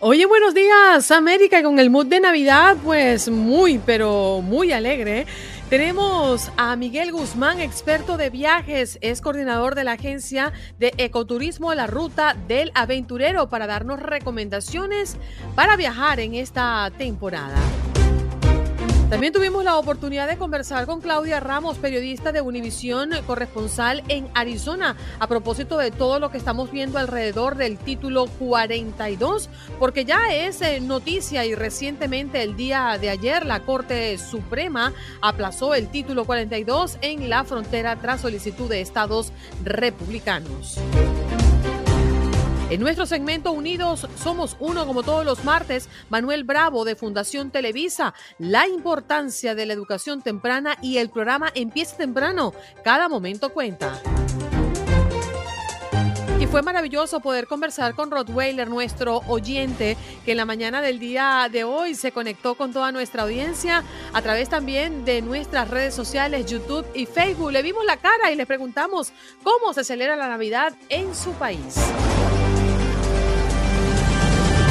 Oye, buenos días, América, con el mood de Navidad, pues muy, pero muy alegre. Tenemos a Miguel Guzmán, experto de viajes, es coordinador de la agencia de ecoturismo La Ruta del Aventurero para darnos recomendaciones para viajar en esta temporada. También tuvimos la oportunidad de conversar con Claudia Ramos, periodista de Univisión, corresponsal en Arizona, a propósito de todo lo que estamos viendo alrededor del título 42, porque ya es eh, noticia y recientemente el día de ayer la Corte Suprema aplazó el título 42 en la frontera tras solicitud de estados republicanos. En nuestro segmento Unidos Somos Uno, como todos los martes, Manuel Bravo de Fundación Televisa, la importancia de la educación temprana y el programa Empieza temprano, cada momento cuenta. Y fue maravilloso poder conversar con Rottweiler, nuestro oyente, que en la mañana del día de hoy se conectó con toda nuestra audiencia a través también de nuestras redes sociales, YouTube y Facebook. Le vimos la cara y le preguntamos cómo se celebra la Navidad en su país.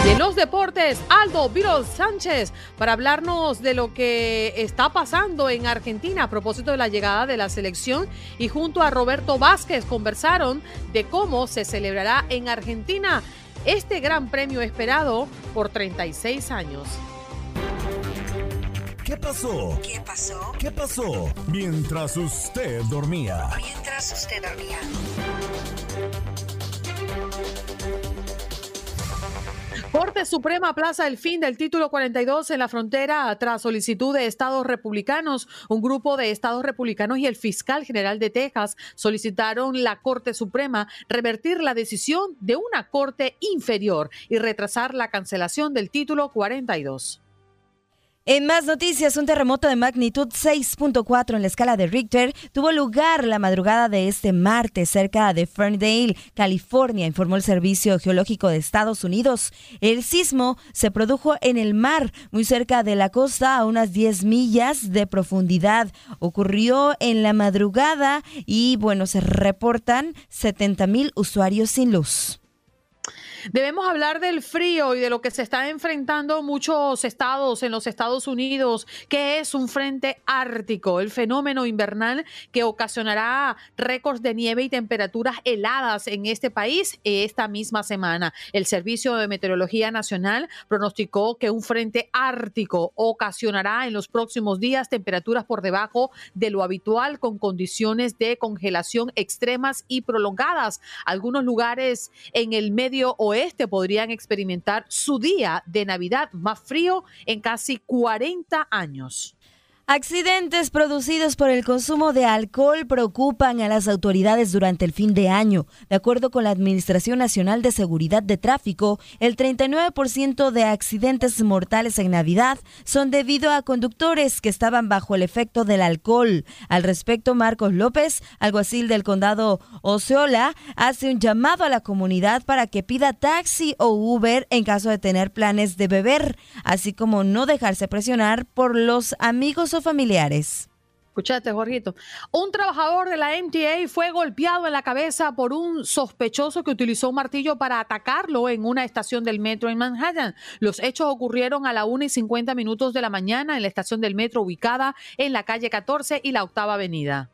En los deportes, Aldo Viros Sánchez para hablarnos de lo que está pasando en Argentina a propósito de la llegada de la selección y junto a Roberto Vázquez conversaron de cómo se celebrará en Argentina este gran premio esperado por 36 años. ¿Qué pasó? ¿Qué pasó? ¿Qué pasó? Mientras usted dormía. Mientras usted dormía. Corte Suprema plaza el fin del título 42 en la frontera tras solicitud de estados republicanos. Un grupo de estados republicanos y el fiscal general de Texas solicitaron la Corte Suprema revertir la decisión de una corte inferior y retrasar la cancelación del título 42. En más noticias, un terremoto de magnitud 6.4 en la escala de Richter tuvo lugar la madrugada de este martes cerca de Ferndale, California, informó el Servicio Geológico de Estados Unidos. El sismo se produjo en el mar, muy cerca de la costa, a unas 10 millas de profundidad. Ocurrió en la madrugada y, bueno, se reportan 70 mil usuarios sin luz. Debemos hablar del frío y de lo que se están enfrentando muchos estados en los Estados Unidos, que es un frente ártico, el fenómeno invernal que ocasionará récords de nieve y temperaturas heladas en este país esta misma semana. El Servicio de Meteorología Nacional pronosticó que un frente ártico ocasionará en los próximos días temperaturas por debajo de lo habitual con condiciones de congelación extremas y prolongadas. Algunos lugares en el medio oeste podrían experimentar su día de Navidad más frío en casi 40 años. Accidentes producidos por el consumo de alcohol preocupan a las autoridades durante el fin de año. De acuerdo con la Administración Nacional de Seguridad de Tráfico, el 39% de accidentes mortales en Navidad son debido a conductores que estaban bajo el efecto del alcohol. Al respecto, Marcos López, alguacil del condado Osceola, hace un llamado a la comunidad para que pida taxi o Uber en caso de tener planes de beber, así como no dejarse presionar por los amigos familiares. Escuchate, Jorgito. Un trabajador de la MTA fue golpeado en la cabeza por un sospechoso que utilizó un martillo para atacarlo en una estación del metro en Manhattan. Los hechos ocurrieron a la 1 y 50 minutos de la mañana en la estación del metro ubicada en la calle 14 y la octava avenida.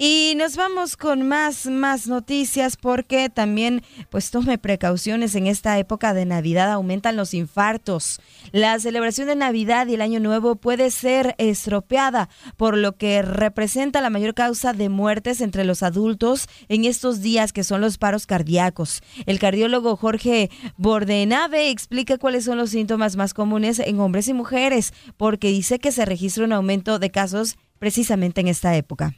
Y nos vamos con más, más noticias porque también, pues tome precauciones en esta época de Navidad, aumentan los infartos. La celebración de Navidad y el Año Nuevo puede ser estropeada, por lo que representa la mayor causa de muertes entre los adultos en estos días que son los paros cardíacos. El cardiólogo Jorge Bordenave explica cuáles son los síntomas más comunes en hombres y mujeres, porque dice que se registra un aumento de casos precisamente en esta época.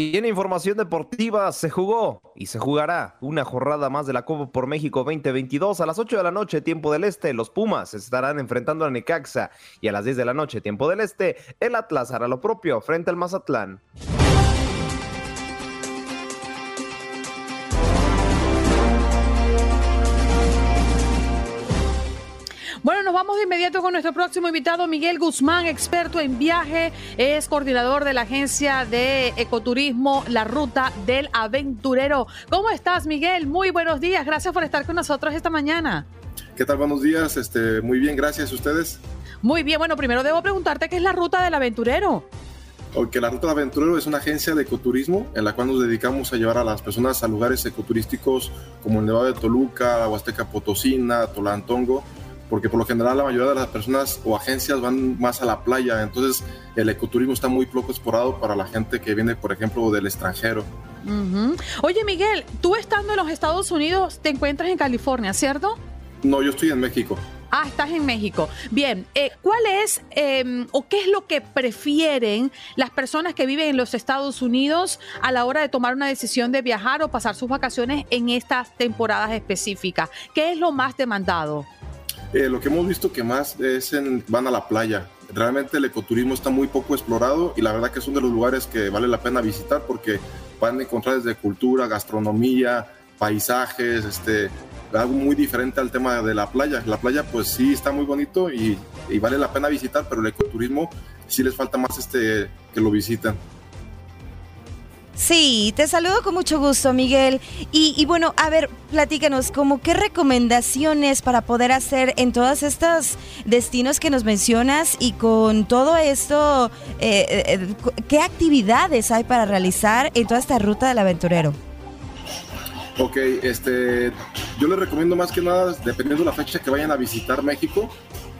Y en información deportiva se jugó y se jugará una jornada más de la Copa por México 2022 a las 8 de la noche, tiempo del este. Los Pumas estarán enfrentando a Necaxa y a las 10 de la noche, tiempo del este, el Atlas hará lo propio frente al Mazatlán. Vamos de inmediato con nuestro próximo invitado, Miguel Guzmán, experto en viaje, es coordinador de la agencia de ecoturismo La Ruta del Aventurero. ¿Cómo estás, Miguel? Muy buenos días, gracias por estar con nosotros esta mañana. ¿Qué tal? Buenos días, este, muy bien, gracias a ustedes. Muy bien, bueno, primero debo preguntarte qué es la Ruta del Aventurero. Porque la Ruta del Aventurero es una agencia de ecoturismo en la cual nos dedicamos a llevar a las personas a lugares ecoturísticos como el Nevado de Toluca, la Huasteca Potosina, Tolantongo, porque por lo general la mayoría de las personas o agencias van más a la playa, entonces el ecoturismo está muy poco explorado para la gente que viene, por ejemplo, del extranjero. Oye, Miguel, tú estando en los Estados Unidos, te encuentras en California, ¿cierto? No, yo estoy en México. Ah, estás en México. Bien, eh, ¿cuál es em, o qué es lo que prefieren las personas que viven en los Estados Unidos a la hora de tomar una decisión de viajar o pasar sus vacaciones en estas temporadas específicas? ¿Qué es lo más demandado? Eh, lo que hemos visto que más es en, van a la playa. Realmente el ecoturismo está muy poco explorado y la verdad que es uno de los lugares que vale la pena visitar porque van a encontrar desde cultura, gastronomía, paisajes, este, algo muy diferente al tema de la playa. La playa pues sí está muy bonito y, y vale la pena visitar, pero el ecoturismo sí les falta más este, que lo visiten. Sí, te saludo con mucho gusto, Miguel. Y, bueno, a ver, platícanos, como qué recomendaciones para poder hacer en todos estos destinos que nos mencionas y con todo esto, eh, eh, ¿qué actividades hay para realizar en toda esta ruta del aventurero? Ok, este, yo les recomiendo más que nada, dependiendo de la fecha que vayan a visitar México,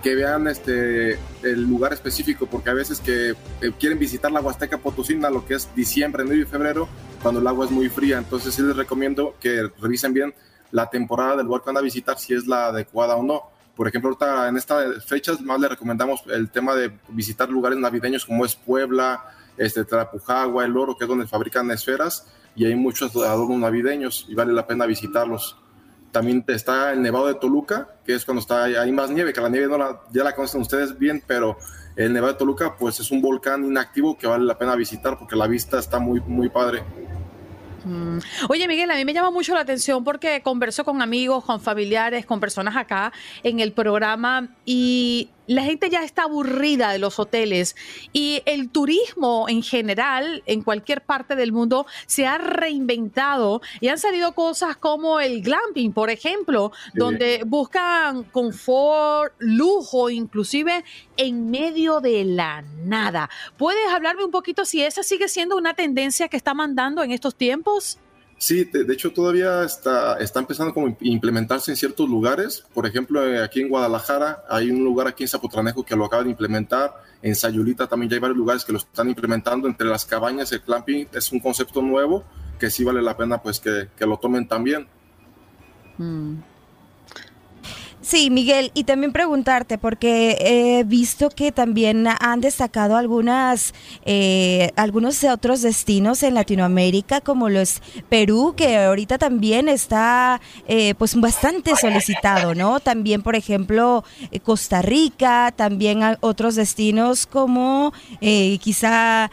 que vean este el lugar específico, porque a veces que eh, quieren visitar la Huasteca Potosina, lo que es diciembre, enero y febrero, cuando el agua es muy fría. Entonces sí les recomiendo que revisen bien la temporada del lugar que van a visitar, si es la adecuada o no. Por ejemplo, en estas fechas más les recomendamos el tema de visitar lugares navideños como es Puebla, este, Trapujagua, El Oro, que es donde fabrican esferas, y hay muchos adornos navideños y vale la pena visitarlos. También está el Nevado de Toluca, que es cuando está hay más nieve, que la nieve no ya la conocen ustedes bien, pero el Nevado de Toluca pues es un volcán inactivo que vale la pena visitar porque la vista está muy, muy padre. Mm. Oye, Miguel, a mí me llama mucho la atención porque converso con amigos, con familiares, con personas acá en el programa y la gente ya está aburrida de los hoteles y el turismo en general en cualquier parte del mundo se ha reinventado y han salido cosas como el glamping, por ejemplo, donde buscan confort, lujo, inclusive en medio de la nada. ¿Puedes hablarme un poquito si esa sigue siendo una tendencia que está mandando en estos tiempos? Sí, de, hecho todavía está, está empezando como implementarse en ciertos lugares. Por ejemplo, eh, aquí en Guadalajara hay un lugar aquí en Zapotranejo que lo acaba de implementar. En Sayulita también ya hay varios lugares que lo están implementando. Entre las cabañas, el clamping es un concepto nuevo que sí vale la pena pues que, que lo tomen también. Mm. Sí, Miguel, y también preguntarte, porque he visto que también han destacado algunas, eh, algunos otros destinos en Latinoamérica, como los Perú, que ahorita también está eh, pues bastante solicitado, ¿no? También, por ejemplo, eh, Costa Rica, también otros destinos como quizá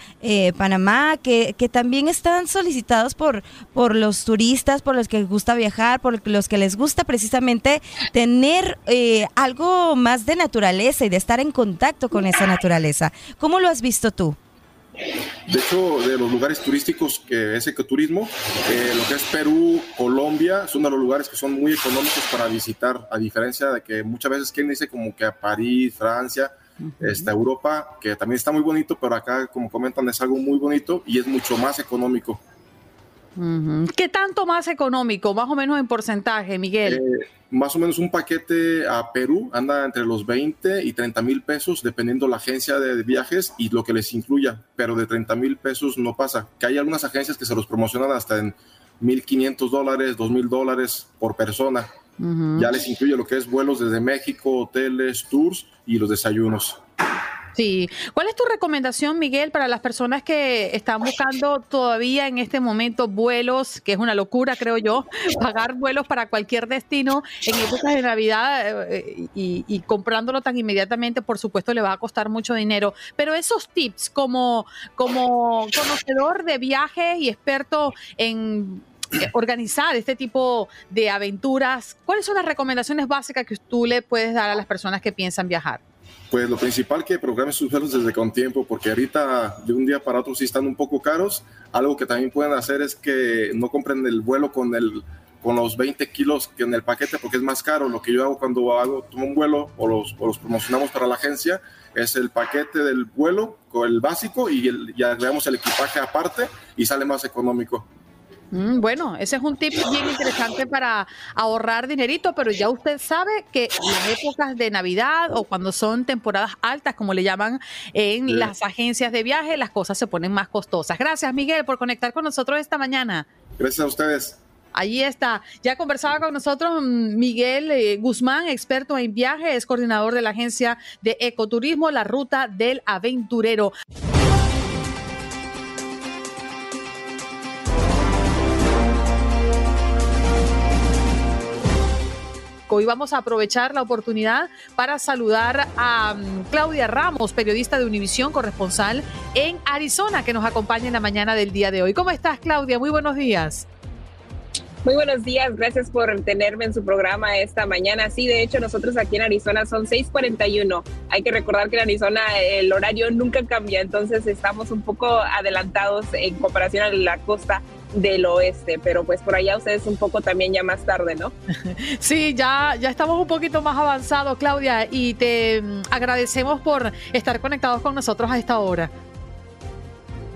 Panamá, que, que también están solicitados por, por los turistas, por los que les gusta viajar, por los que les gusta precisamente tener eh, algo más de naturaleza y de estar en contacto con esa naturaleza. ¿Cómo lo has visto tú? De hecho, de los lugares turísticos que es ecoturismo, eh, lo que es Perú, Colombia, son de los lugares que son muy económicos para visitar, a diferencia de que muchas veces quien dice como que a París, Francia, este, Europa, que también está muy bonito, pero acá, como comentan, es algo muy bonito y es mucho más económico. ¿Qué tanto más económico, más o menos en porcentaje, Miguel? Eh, más o menos un paquete a Perú anda entre los 20 y 30 mil pesos, dependiendo la agencia de viajes y lo que les incluya, pero de 30 mil pesos no pasa. Que hay algunas agencias que se los promocionan hasta en 1.500 dólares, 2.000 dólares por persona. Ya les incluye lo que es vuelos desde México, hoteles, tours y los desayunos. Sí. ¿Cuál es tu recomendación, Miguel, para las personas que están buscando todavía en este momento vuelos, que es una locura, creo yo, pagar vuelos para cualquier destino en épocas de Navidad eh, y, y, comprándolo tan inmediatamente, por supuesto, le va a costar mucho dinero. Pero esos tips como, como conocedor de viajes y experto en eh, organizar este tipo de aventuras, ¿cuáles son las recomendaciones básicas que tú le puedes dar a las personas que piensan viajar? Pues lo principal que programen sus vuelos desde con tiempo, porque ahorita de un día para otro sí están un poco caros. Algo que también pueden hacer es que no compren el vuelo con el con los 20 kilos que en el paquete porque es más caro. Lo que yo hago cuando hago, tomo un vuelo o los, o los promocionamos para la agencia es el paquete del vuelo con el básico y, el, y agregamos el equipaje aparte y sale más económico. Mm, bueno, ese es un tip bien interesante para ahorrar dinerito, pero ya usted sabe que las épocas de Navidad o cuando son temporadas altas, como le llaman en las agencias de viaje, las cosas se ponen más costosas. Gracias, Miguel, por conectar con nosotros esta mañana. Gracias a ustedes. Allí está. Ya conversaba con nosotros mm, Miguel eh, Guzmán, experto en viajes, es coordinador de la agencia de ecoturismo La Ruta del Aventurero. Hoy vamos a aprovechar la oportunidad para saludar a mm, Claudia Ramos, periodista de Univisión, corresponsal en Arizona, que nos acompaña en la mañana del día de hoy. ¿Cómo estás, Claudia? Muy buenos días. Muy buenos días, gracias por tenerme en su programa esta mañana. Sí, de hecho, nosotros aquí en Arizona son 6:41. Hay que recordar que en Arizona el horario nunca cambia, entonces estamos un poco adelantados en comparación a la costa del oeste, pero pues por allá ustedes un poco también ya más tarde, ¿no? Sí, ya, ya estamos un poquito más avanzados, Claudia, y te mm, agradecemos por estar conectados con nosotros a esta hora.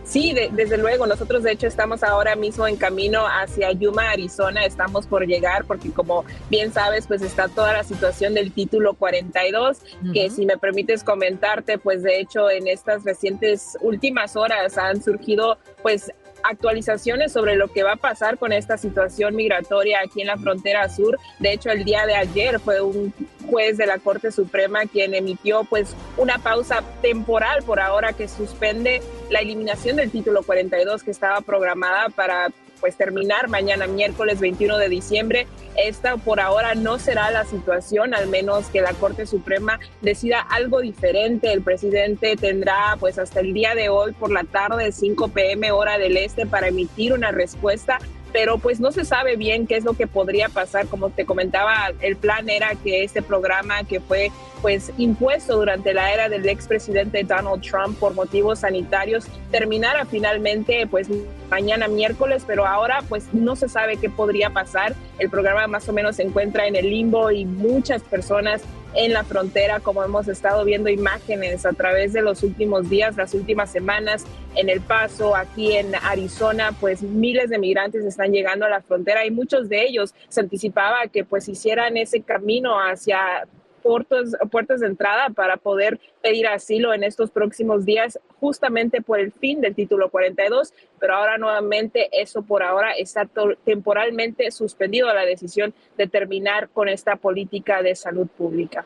Sí, desde luego. Nosotros de hecho estamos ahora mismo en camino hacia Yuma, Arizona. Estamos por llegar porque como bien sabes, pues está toda la situación del título 42, que si me permites comentarte, pues de hecho en estas recientes últimas horas han surgido pues actualizaciones sobre lo que va a pasar con esta situación migratoria aquí en la frontera sur. De hecho, el día de ayer fue un juez de la Corte Suprema quien emitió pues una pausa temporal por ahora que suspende la eliminación del título 42 que estaba programada para pues terminar mañana miércoles 21 de diciembre. Esta por ahora no será la situación, al menos que la Corte Suprema decida algo diferente. El presidente tendrá pues hasta el día de hoy por la tarde 5 pm hora del este para emitir una respuesta pero pues no se sabe bien qué es lo que podría pasar. Como te comentaba, el plan era que este programa que fue pues impuesto durante la era del expresidente Donald Trump por motivos sanitarios terminara finalmente pues mañana miércoles, pero ahora pues no se sabe qué podría pasar. El programa más o menos se encuentra en el limbo y muchas personas en la frontera, como hemos estado viendo imágenes a través de los últimos días, las últimas semanas, en El Paso, aquí en Arizona, pues miles de migrantes están llegando a la frontera y muchos de ellos se anticipaba que pues hicieran ese camino hacia puertos, puertas de entrada para poder pedir asilo en estos próximos días, justamente por el fin del título 42, pero ahora nuevamente eso por ahora está temporalmente suspendido la decisión de terminar con esta política de salud pública.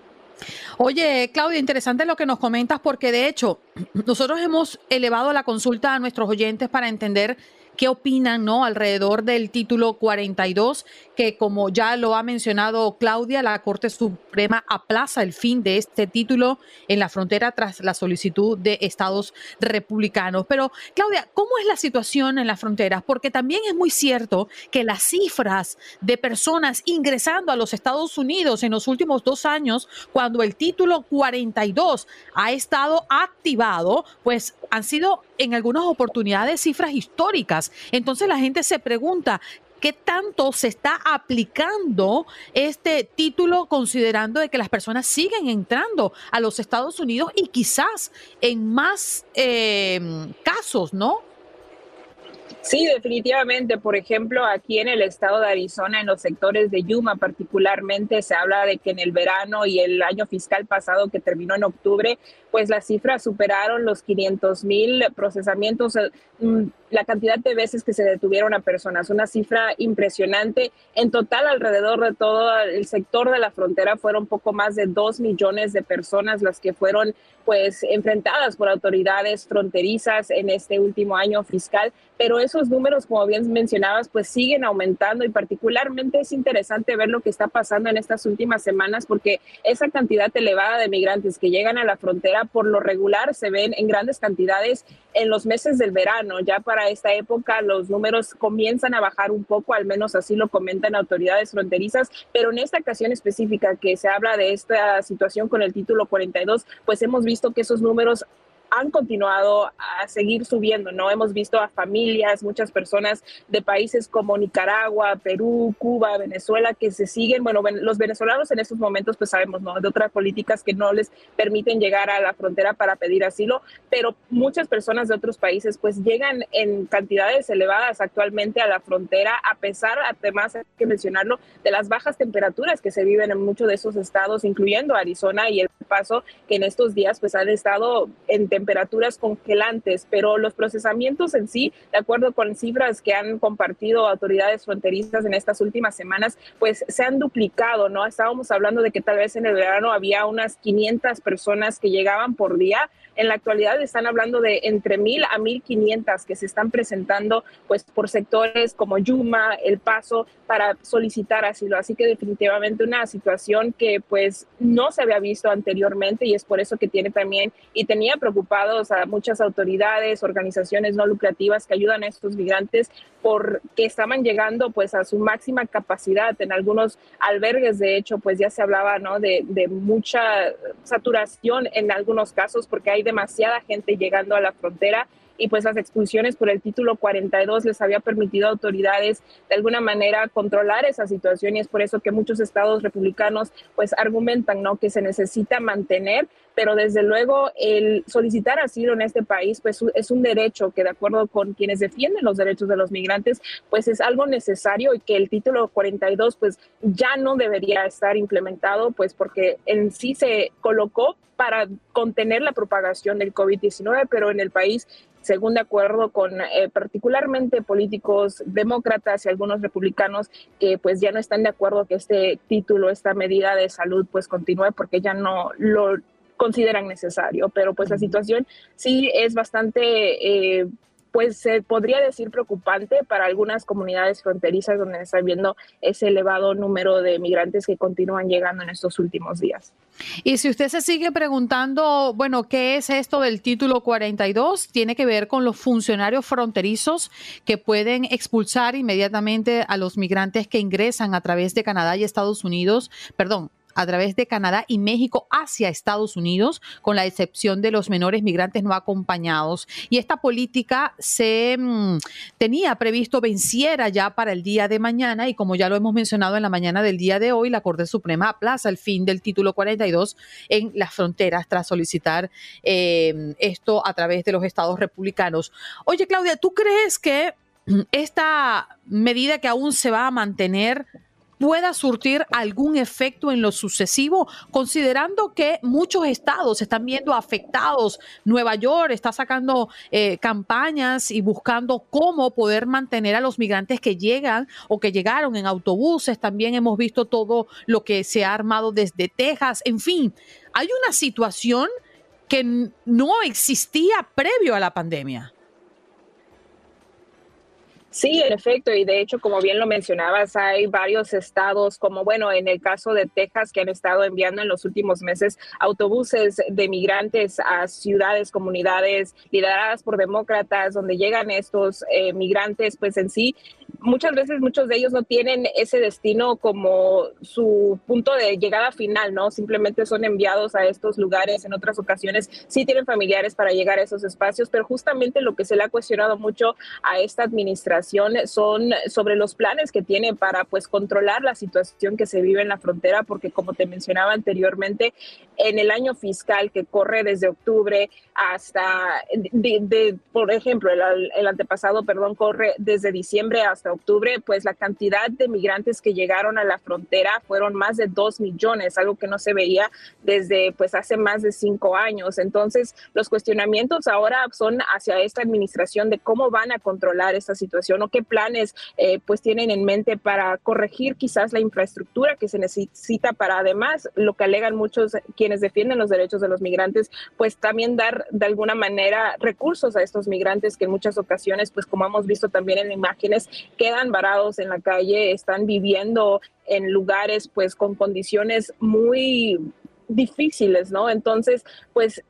Oye, Claudia, interesante lo que nos comentas porque de hecho nosotros hemos elevado la consulta a nuestros oyentes para entender qué opinan ¿no? alrededor del título 42, que como ya lo ha mencionado Claudia, la Corte Suprema aplaza el fin de este título en la frontera tras la solicitud de estados republicanos. Pero Claudia, ¿cómo es la situación en las fronteras? Porque también es muy cierto que las cifras de personas ingresando a los Estados Unidos en los últimos dos años, cuando el título 42 ha estado activado, pues han sido en algunas oportunidades cifras históricas. Entonces la gente se pregunta, qué tanto se está aplicando este título considerando de que las personas siguen entrando a los Estados Unidos y quizás en más eh, casos, ¿no? Sí, definitivamente. Por ejemplo, aquí en el estado de Arizona, en los sectores de Yuma particularmente, se habla de que en el verano y el año fiscal pasado que terminó en octubre, pues las cifras superaron los 500 mil procesamientos mm, la cantidad de veces que se detuvieron a personas, una cifra impresionante. En total, alrededor de todo el sector de la frontera fueron poco más de dos millones de personas las que fueron pues enfrentadas por autoridades fronterizas en este último año fiscal, pero esos números, como bien mencionabas, pues siguen aumentando y particularmente es interesante ver lo que está pasando en estas últimas semanas porque esa cantidad elevada de migrantes que llegan a la frontera por lo regular se ven en grandes cantidades en los meses del verano, ya para esta época los números comienzan a bajar un poco, al menos así lo comentan autoridades fronterizas, pero en esta ocasión específica que se habla de esta situación con el título 42, pues hemos visto que esos números han continuado a seguir subiendo, ¿no? Hemos visto a familias, muchas personas de países como Nicaragua, Perú, Cuba, Venezuela, que se siguen, bueno, los venezolanos en estos momentos, pues sabemos, ¿no? De otras políticas que no les permiten llegar a la frontera para pedir asilo, pero muchas personas de otros países, pues llegan en cantidades elevadas actualmente a la frontera, a pesar, además, hay que mencionarlo, de las bajas temperaturas que se viven en muchos de esos estados, incluyendo Arizona y El Paso, que en estos días, pues han estado en temperaturas temperaturas congelantes, pero los procesamientos en sí, de acuerdo con cifras que han compartido autoridades fronterizas en estas últimas semanas, pues se han duplicado, ¿no? Estábamos hablando de que tal vez en el verano había unas 500 personas que llegaban por día. En la actualidad están hablando de entre 1000 a 1500 que se están presentando pues por sectores como Yuma, El Paso para solicitar asilo. Así que definitivamente una situación que pues no se había visto anteriormente y es por eso que tiene también y tenía preocupación a muchas autoridades, organizaciones no lucrativas que ayudan a estos migrantes porque estaban llegando pues a su máxima capacidad. En algunos albergues, de hecho, pues ya se hablaba ¿no? de, de mucha saturación en algunos casos porque hay demasiada gente llegando a la frontera y pues las expulsiones por el título 42 les había permitido a autoridades de alguna manera controlar esa situación y es por eso que muchos estados republicanos pues argumentan no que se necesita mantener pero desde luego el solicitar asilo en este país pues es un derecho que de acuerdo con quienes defienden los derechos de los migrantes pues es algo necesario y que el título 42 pues ya no debería estar implementado pues porque en sí se colocó para contener la propagación del COVID-19 pero en el país según de acuerdo con eh, particularmente políticos demócratas y algunos republicanos que pues ya no están de acuerdo que este título, esta medida de salud pues continúe porque ya no lo consideran necesario, pero pues la situación sí es bastante eh, pues se podría decir preocupante para algunas comunidades fronterizas donde está viendo ese elevado número de migrantes que continúan llegando en estos últimos días. Y si usted se sigue preguntando, bueno, ¿qué es esto del título 42? Tiene que ver con los funcionarios fronterizos que pueden expulsar inmediatamente a los migrantes que ingresan a través de Canadá y Estados Unidos, perdón, a través de Canadá y México hacia Estados Unidos, con la excepción de los menores migrantes no acompañados. Y esta política se mm, tenía previsto venciera ya para el día de mañana y como ya lo hemos mencionado en la mañana del día de hoy, la Corte Suprema aplaza el fin del título 42 en las fronteras tras solicitar eh, esto a través de los estados republicanos. Oye, Claudia, ¿tú crees que esta medida que aún se va a mantener pueda surtir algún efecto en lo sucesivo, considerando que muchos estados están viendo afectados. Nueva York está sacando eh, campañas y buscando cómo poder mantener a los migrantes que llegan o que llegaron en autobuses. También hemos visto todo lo que se ha armado desde Texas. En fin, hay una situación que no existía previo a la pandemia. Sí, en efecto, y de hecho, como bien lo mencionabas, hay varios estados, como bueno, en el caso de Texas, que han estado enviando en los últimos meses autobuses de migrantes a ciudades, comunidades lideradas por demócratas, donde llegan estos eh, migrantes, pues en sí muchas veces muchos de ellos no tienen ese destino como su punto de llegada final, ¿no? Simplemente son enviados a estos lugares, en otras ocasiones sí tienen familiares para llegar a esos espacios, pero justamente lo que se le ha cuestionado mucho a esta administración son sobre los planes que tiene para pues controlar la situación que se vive en la frontera, porque como te mencionaba anteriormente, en el año fiscal que corre desde octubre hasta, de, por ejemplo, el, el antepasado, perdón, corre desde diciembre hasta octubre, pues la cantidad de migrantes que llegaron a la frontera fueron más de dos millones, algo que no se veía desde pues hace más de cinco años. Entonces, los cuestionamientos ahora son hacia esta administración de cómo van a controlar esta situación o qué planes eh, pues tienen en mente para corregir quizás la infraestructura que se necesita para además lo que alegan muchos quienes defienden los derechos de los migrantes, pues también dar de alguna manera recursos a estos migrantes que en muchas ocasiones, pues como hemos visto también en imágenes, quedan varados en la calle, están viviendo en lugares pues con condiciones muy difíciles, ¿no? Entonces, pues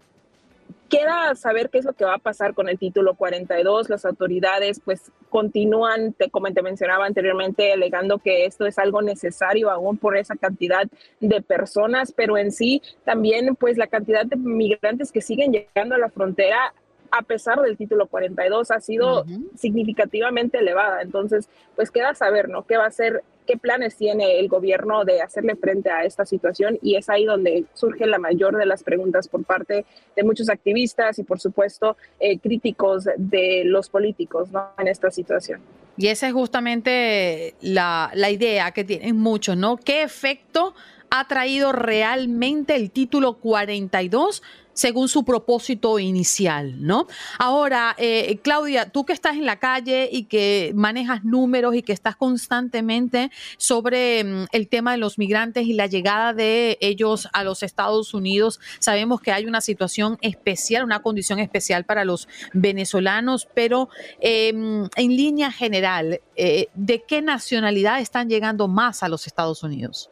queda saber qué es lo que va a pasar con el título 42. Las autoridades pues continúan, como te mencionaba anteriormente, alegando que esto es algo necesario aún por esa cantidad de personas, pero en sí también pues la cantidad de migrantes que siguen llegando a la frontera a pesar del título 42, ha sido significativamente elevada. Entonces, pues queda saber, ¿no? ¿Qué va a ser, qué planes tiene el gobierno de hacerle frente a esta situación? Y es ahí donde surge la mayor de las preguntas por parte de muchos activistas y, por supuesto, eh, críticos de los políticos, ¿no? En esta situación. Y esa es justamente la, la idea que tienen muchos, ¿no? ¿Qué efecto ha traído realmente el título 42 según su propósito inicial, ¿no? Ahora, eh, Claudia, tú que estás en la calle y que manejas números y que estás constantemente sobre mm, el tema de los migrantes y la llegada de ellos a los Estados Unidos, sabemos que hay una situación especial, una condición especial para los venezolanos, pero em, en línea general, eh, ¿de qué nacionalidad están llegando más a los Estados Unidos?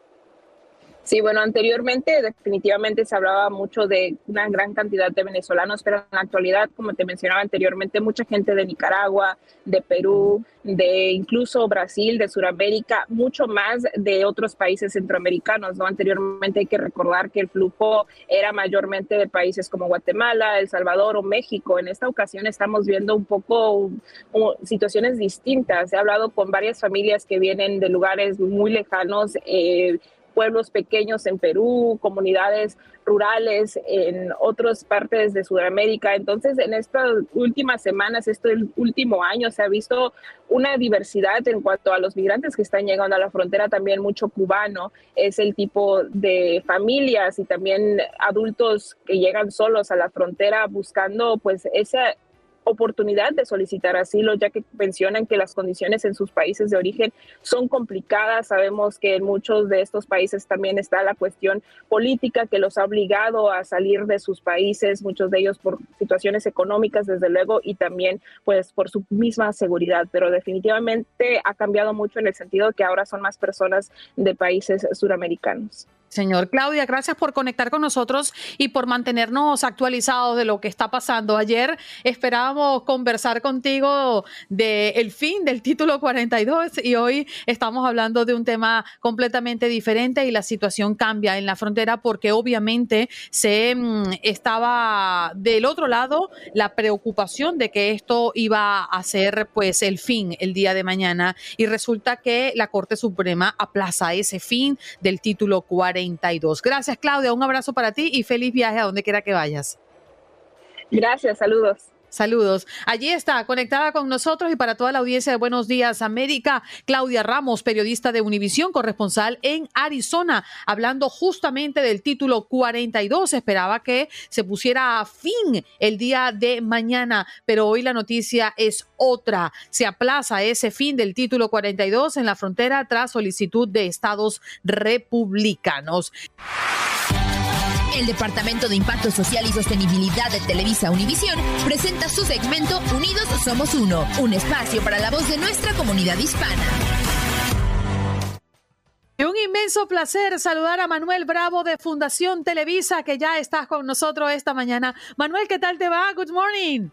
Sí, bueno, anteriormente definitivamente se hablaba mucho de una gran cantidad de venezolanos, pero en la actualidad, como te mencionaba anteriormente, mucha gente de Nicaragua, de Perú, de incluso Brasil, de Sudamérica, mucho más de otros países centroamericanos, ¿no? Anteriormente hay que recordar que el flujo era mayormente de países como Guatemala, El Salvador o México. En esta ocasión estamos viendo un poco situaciones distintas. He hablado con varias familias que vienen de lugares muy lejanos. Eh, pueblos pequeños en Perú, comunidades rurales en otras partes de Sudamérica. Entonces, en estas últimas semanas, este último año, se ha visto una diversidad en cuanto a los migrantes que están llegando a la frontera, también mucho cubano, es el tipo de familias y también adultos que llegan solos a la frontera buscando pues esa oportunidad de solicitar asilo, ya que mencionan que las condiciones en sus países de origen son complicadas. Sabemos que en muchos de estos países también está la cuestión política que los ha obligado a salir de sus países, muchos de ellos por situaciones económicas, desde luego, y también pues por su misma seguridad. Pero definitivamente ha cambiado mucho en el sentido de que ahora son más personas de países suramericanos. Señor Claudia, gracias por conectar con nosotros y por mantenernos actualizados de lo que está pasando. Ayer esperábamos conversar contigo del fin del título 42 y hoy estamos hablando de un tema completamente diferente y la situación cambia en la frontera porque obviamente se mm, estaba del otro lado la preocupación de que esto iba a ser pues el fin el día de mañana y resulta que la Corte Suprema aplaza ese fin del título 42 Gracias, Claudia. Un abrazo para ti y feliz viaje a donde quiera que vayas. Gracias, saludos. Saludos. Allí está, conectada con nosotros y para toda la audiencia de Buenos Días América, Claudia Ramos, periodista de Univisión, corresponsal en Arizona, hablando justamente del título 42. Esperaba que se pusiera a fin el día de mañana, pero hoy la noticia es otra. Se aplaza ese fin del título 42 en la frontera tras solicitud de estados republicanos. El Departamento de Impacto Social y Sostenibilidad de Televisa Univisión presenta su segmento Unidos Somos Uno, un espacio para la voz de nuestra comunidad hispana. Un inmenso placer saludar a Manuel Bravo de Fundación Televisa, que ya estás con nosotros esta mañana. Manuel, ¿qué tal te va? Good morning.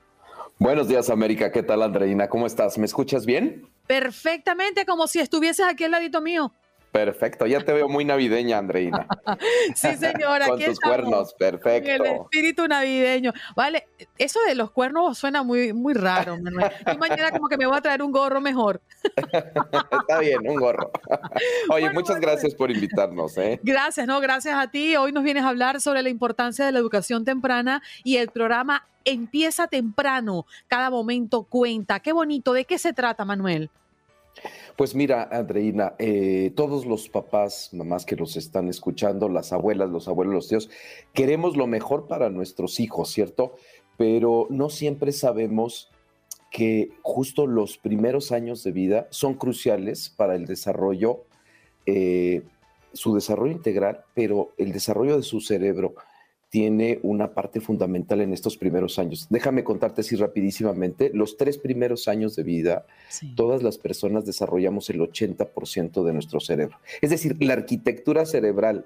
Buenos días, América. ¿Qué tal, Andreina? ¿Cómo estás? ¿Me escuchas bien? Perfectamente, como si estuvieses aquí al ladito mío. Perfecto, ya te veo muy navideña, Andreina. sí, señora. Con tus cuernos, perfecto. el espíritu navideño. Vale, eso de los cuernos suena muy, muy raro, Manuel. Y mañana como que me voy a traer un gorro mejor. Está bien, un gorro. Oye, muchas gracias por invitarnos. ¿eh? Gracias, no, gracias a ti. Hoy nos vienes a hablar sobre la importancia de la educación temprana y el programa Empieza temprano. Cada momento cuenta. Qué bonito. ¿De qué se trata, Manuel? Pues mira, Andreina, eh, todos los papás, mamás que los están escuchando, las abuelas, los abuelos, los tíos, queremos lo mejor para nuestros hijos, ¿cierto? Pero no siempre sabemos que justo los primeros años de vida son cruciales para el desarrollo, eh, su desarrollo integral, pero el desarrollo de su cerebro tiene una parte fundamental en estos primeros años. Déjame contarte así rapidísimamente, los tres primeros años de vida, todas las personas desarrollamos el 80% de nuestro cerebro. Es decir, la arquitectura cerebral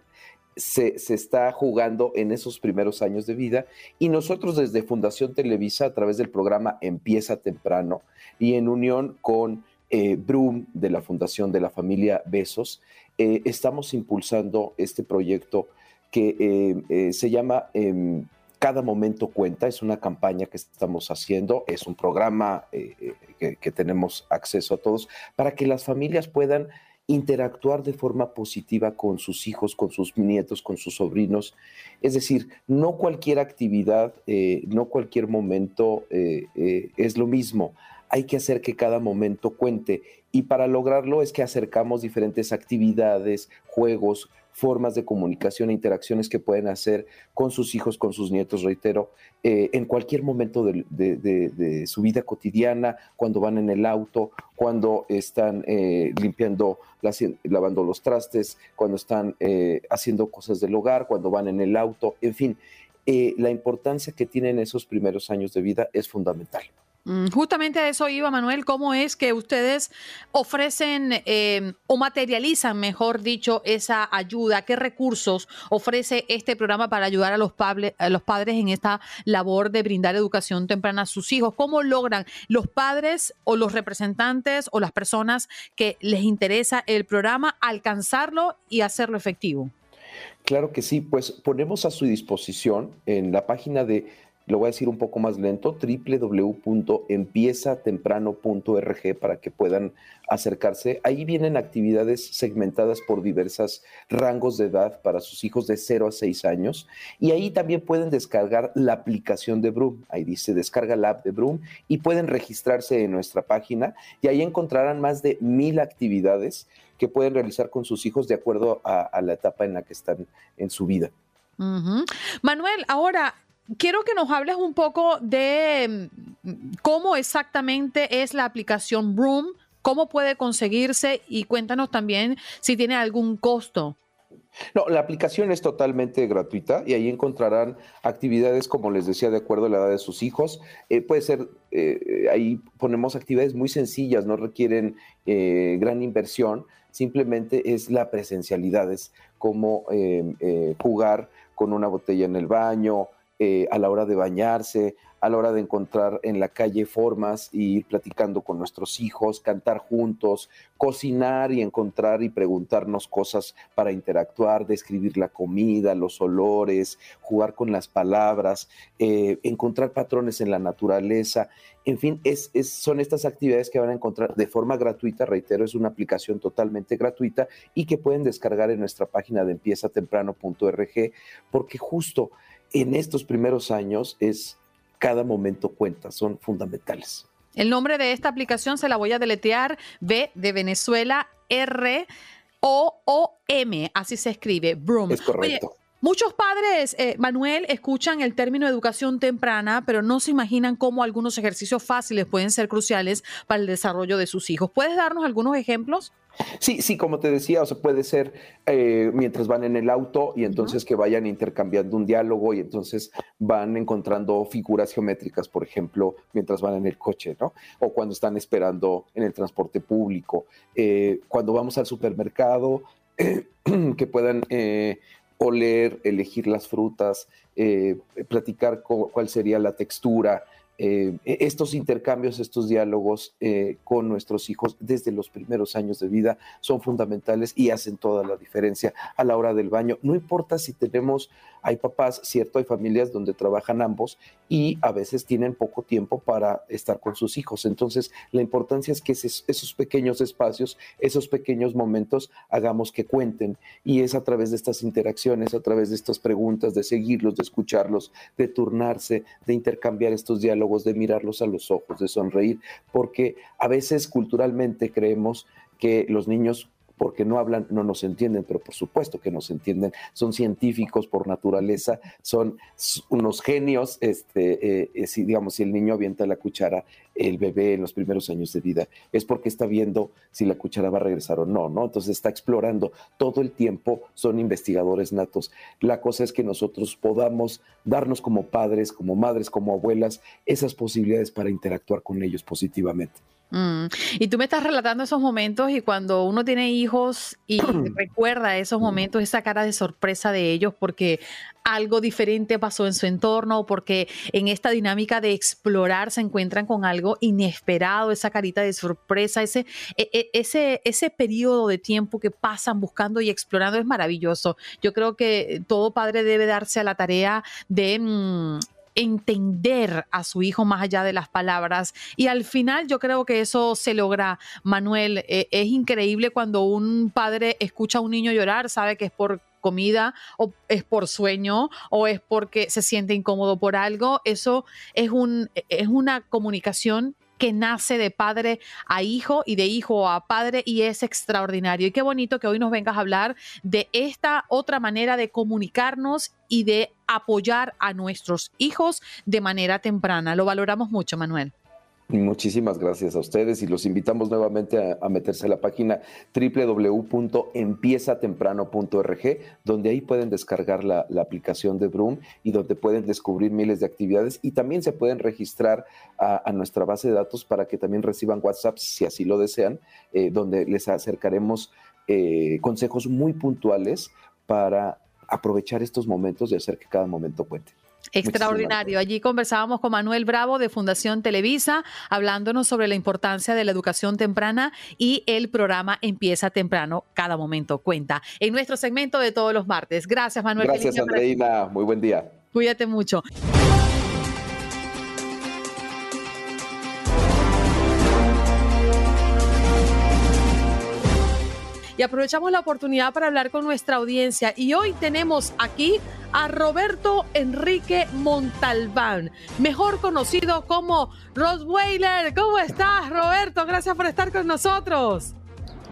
se, se, está jugando en esos primeros años de vida y nosotros desde Fundación Televisa, a través del programa Empieza Temprano y en unión con eh, Brum de la Fundación de la Familia Besos, eh, estamos impulsando este proyecto que eh, eh, se llama em, Cada Momento Cuenta, es una campaña que estamos haciendo, es un programa eh, que, tenemos acceso a todos para que las familias puedan interactuar de forma positiva con sus hijos, con sus nietos, con sus sobrinos. Es decir, no cualquier actividad, no cualquier momento es lo mismo. Hay que hacer que cada momento cuente y para lograrlo es que acercamos diferentes actividades, juegos, formas de comunicación e interacciones que pueden hacer con sus hijos, con sus nietos, reitero, eh, en cualquier momento de, su vida cotidiana, cuando van en el auto, cuando están eh, limpiando, lavando los trastes, cuando están eh, haciendo cosas del hogar, cuando van en el auto, en fin, la importancia que tienen esos primeros años de vida es fundamental. Mm, justamente a eso iba, Manuel. ¿Cómo es que ustedes ofrecen em, o materializan, mejor dicho, esa ayuda? ¿Qué recursos ofrece este programa para ayudar a los, a los padres en esta labor de brindar educación temprana a sus hijos? ¿Cómo logran los padres o los representantes o las personas que les interesa el programa alcanzarlo y hacerlo efectivo? Claro que sí, pues ponemos a su disposición en la página de lo voy a decir un poco más lento, www.empiezatemprano.org para que puedan acercarse. Ahí vienen actividades segmentadas por diversos rangos de edad para sus hijos de 0 a 6 años. Y ahí también pueden descargar la aplicación de Broom. Ahí dice descarga la app de Broom y pueden registrarse en nuestra página y ahí encontrarán más de mil actividades que pueden realizar con sus hijos de acuerdo a, la etapa en la que están en su vida. Manuel, ahora quiero que nos hables un poco de mm, cómo exactamente es la aplicación Broom, cómo puede conseguirse y cuéntanos también si tiene algún costo. No, la aplicación es totalmente gratuita y ahí encontrarán actividades, como les decía, de acuerdo a la edad de sus hijos. Eh, puede ser, eh, ahí ponemos actividades muy sencillas, no requieren eh, gran inversión, simplemente es la presencialidad, es como jugar con una botella en el baño, eh, a la hora de bañarse, a la hora de encontrar en la calle formas y ir platicando con nuestros hijos, cantar juntos, cocinar y encontrar y preguntarnos cosas para interactuar, describir la comida, los olores, jugar con las palabras, eh, encontrar patrones en la naturaleza. En fin, son estas actividades que van a encontrar de forma gratuita, reitero, es una aplicación totalmente gratuita y que pueden descargar en nuestra página de empiezatemprano.org, porque justo en estos primeros años es cada momento cuenta, son fundamentales. El nombre de esta aplicación se la voy a deletear, B de Venezuela, R O O M, así se escribe, Broom. Es correcto. Muchos padres, eh, Manuel, escuchan el término educación temprana, pero no se imaginan cómo algunos ejercicios fáciles pueden ser cruciales para el desarrollo de sus hijos. ¿Puedes darnos algunos ejemplos? Sí, sí, como te decía, o sea, puede ser eh, mientras van en el auto y entonces que vayan intercambiando un diálogo y entonces van encontrando figuras geométricas, por ejemplo, mientras van en el coche, ¿no? O cuando están esperando en el transporte público, eh, cuando vamos al supermercado, que puedan oler, elegir las frutas, eh, platicar cuál sería la textura, eh, e-, estos intercambios, estos diálogos eh, con nuestros hijos desde los primeros años de vida son fundamentales y hacen toda la diferencia a la hora del baño. No importa si tenemos, hay papás, cierto, hay familias donde trabajan ambos y a veces tienen poco tiempo para estar con sus hijos. Entonces, la importancia es que esos pequeños espacios, esos pequeños momentos, hagamos que cuenten y es a través de estas interacciones, a través de estas preguntas, de seguirlos, de escucharlos, de turnarse, de intercambiar estos diálogos de mirarlos a los ojos, de sonreír, porque a veces culturalmente creemos que los niños porque no hablan, no nos entienden, pero por supuesto que nos entienden, son científicos por naturaleza, son unos genios, este, eh, eh, si digamos, si el niño avienta la cuchara, el bebé en los primeros años de vida, es porque está viendo si la cuchara va a regresar o no, ¿no? Entonces está explorando todo el tiempo, son investigadores natos. La cosa es que nosotros podamos darnos como padres, como madres, como abuelas, esas posibilidades para interactuar con ellos positivamente. Mm. Y tú me estás relatando esos momentos y cuando uno tiene hijos y recuerda esos momentos, esa cara de sorpresa de ellos porque algo diferente pasó en su entorno o porque en esta dinámica de explorar se encuentran con algo inesperado, esa carita de sorpresa, ese, e, e, ese, ese periodo de tiempo que pasan buscando y explorando es maravilloso. Yo creo que todo padre debe darse a la tarea de... Entender a su hijo más allá de las palabras. Y al final yo creo que eso se logra, Manuel. Eh, es increíble cuando un padre escucha a un niño llorar, sabe que es por comida o es por sueño o es porque se siente incómodo por algo. Eso es, un, es una comunicación que nace de padre a hijo y de hijo a padre y es extraordinario. Y qué bonito que hoy nos vengas a hablar de esta otra manera de comunicarnos y de apoyar a nuestros hijos de manera temprana. Lo valoramos mucho, Manuel. Muchísimas gracias a ustedes y los invitamos nuevamente a, meterse a la página www.empiezatemprano.org, donde ahí pueden descargar la, aplicación de Broom y donde pueden descubrir miles de actividades y también se pueden registrar a, nuestra base de datos para que también reciban WhatsApp si así lo desean, eh, donde les acercaremos eh, consejos muy puntuales para aprovechar estos momentos y hacer que cada momento cuente. Extraordinario. Allí conversábamos con Manuel Bravo de Fundación Televisa, hablándonos sobre la importancia de la educación temprana y el programa Empieza Temprano, cada momento cuenta. En nuestro segmento de todos los martes. Gracias, Manuel. Gracias, Andreina. Muy buen día. Cuídate mucho. Y aprovechamos la oportunidad para hablar con nuestra audiencia. Y hoy tenemos aquí a Roberto Enrique Montalbán, mejor conocido como Rosweiler. ¿Cómo estás, Roberto? Gracias por estar con nosotros.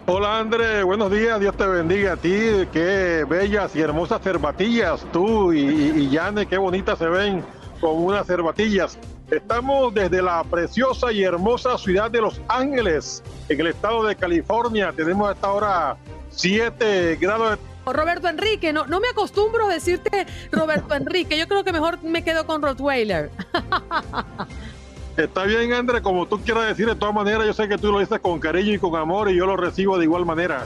Hola André, buenos días, Dios te bendiga a ti, qué bellas y hermosas cervatillas, tú y, Yane, qué bonitas se ven con unas cervatillas. Estamos desde la preciosa y hermosa ciudad de Los Ángeles, en el estado de California. Tenemos hasta ahora 7 grados de Roberto Enrique, no, no me acostumbro a decirte Roberto Enrique, yo creo que mejor me quedo con Rottweiler. Está bien, André, como tú quieras decir, de todas maneras, yo sé que tú lo dices con cariño y con amor y yo lo recibo de igual manera.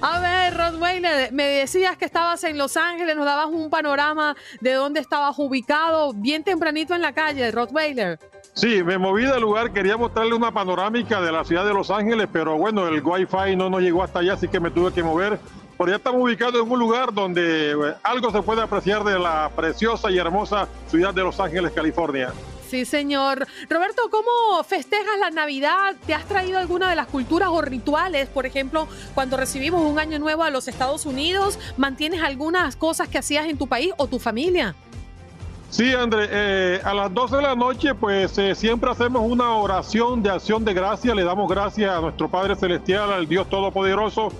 A ver, Rottweiler, me decías que estabas en Los Ángeles, nos dabas un panorama de dónde estabas ubicado, bien tempranito en la calle, Rottweiler. Sí, me moví del lugar, quería mostrarle una panorámica de la ciudad de Los Ángeles, pero bueno, el Wi-Fi no nos llegó hasta allá, así que me tuve que mover por ya estamos ubicados en un lugar donde eh, algo se puede apreciar de la preciosa y hermosa ciudad de Los Ángeles, California. Sí, señor. Roberto, ¿cómo festejas la Navidad? ¿Te has traído alguna de las culturas o rituales? Por ejemplo, cuando recibimos un año nuevo a los Estados Unidos, ¿mantienes algunas cosas que hacías en tu país o tu familia? Sí, André, eh, a las 12 de la noche, pues eh, siempre hacemos una oración de acción de gracia. Le damos gracias a nuestro Padre Celestial, al Dios Todopoderoso,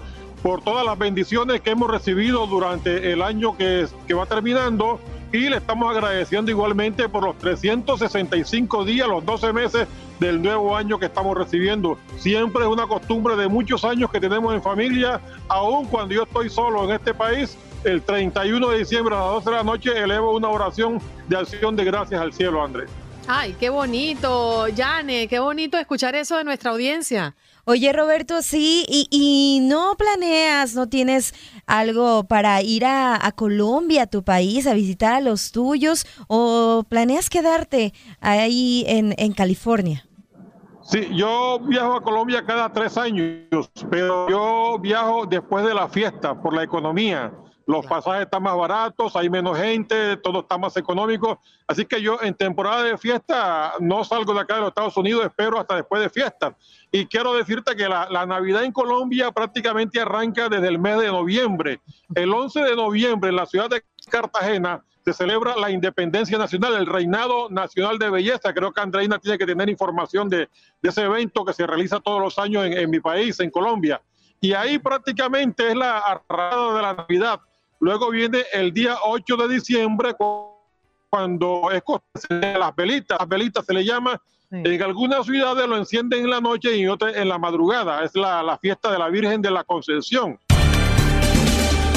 por todas las bendiciones que hemos recibido durante el año que, que va terminando y le estamos agradeciendo igualmente por los 365 días, los 12 meses del nuevo año que estamos recibiendo. Siempre es una costumbre de muchos años que tenemos en familia, aun cuando yo estoy solo en este país, el 31 de diciembre a las 12 de la noche elevo una oración de acción de gracias al cielo, Andrés. Ay, qué bonito, Yane, qué bonito escuchar eso de nuestra audiencia. Oye, Roberto, sí, y, no planeas, no tienes algo para ir a, Colombia, a tu país, a visitar a los tuyos, o planeas quedarte ahí en, en California? Sí, yo viajo a Colombia cada tres años, pero yo viajo después de la fiesta por la economía. Los pasajes están más baratos, hay menos gente, todo está más económico. Así que yo en temporada de fiesta no salgo de acá de los Estados Unidos, espero hasta después de fiesta. Y quiero decirte que la, la, Navidad en Colombia prácticamente arranca desde el mes de noviembre. El 11 de noviembre en la ciudad de Cartagena se celebra la independencia nacional, el reinado nacional de belleza. Creo que Andreina tiene que tener información de, de ese evento que se realiza todos los años en, en mi país, en Colombia. Y ahí prácticamente es la arrada de la Navidad Luego viene el día 8 de diciembre, cuando es las velitas. Las velitas se le llama. En algunas ciudades lo encienden en la noche y en otras en la madrugada. Es la, la fiesta de la Virgen de la Concepción.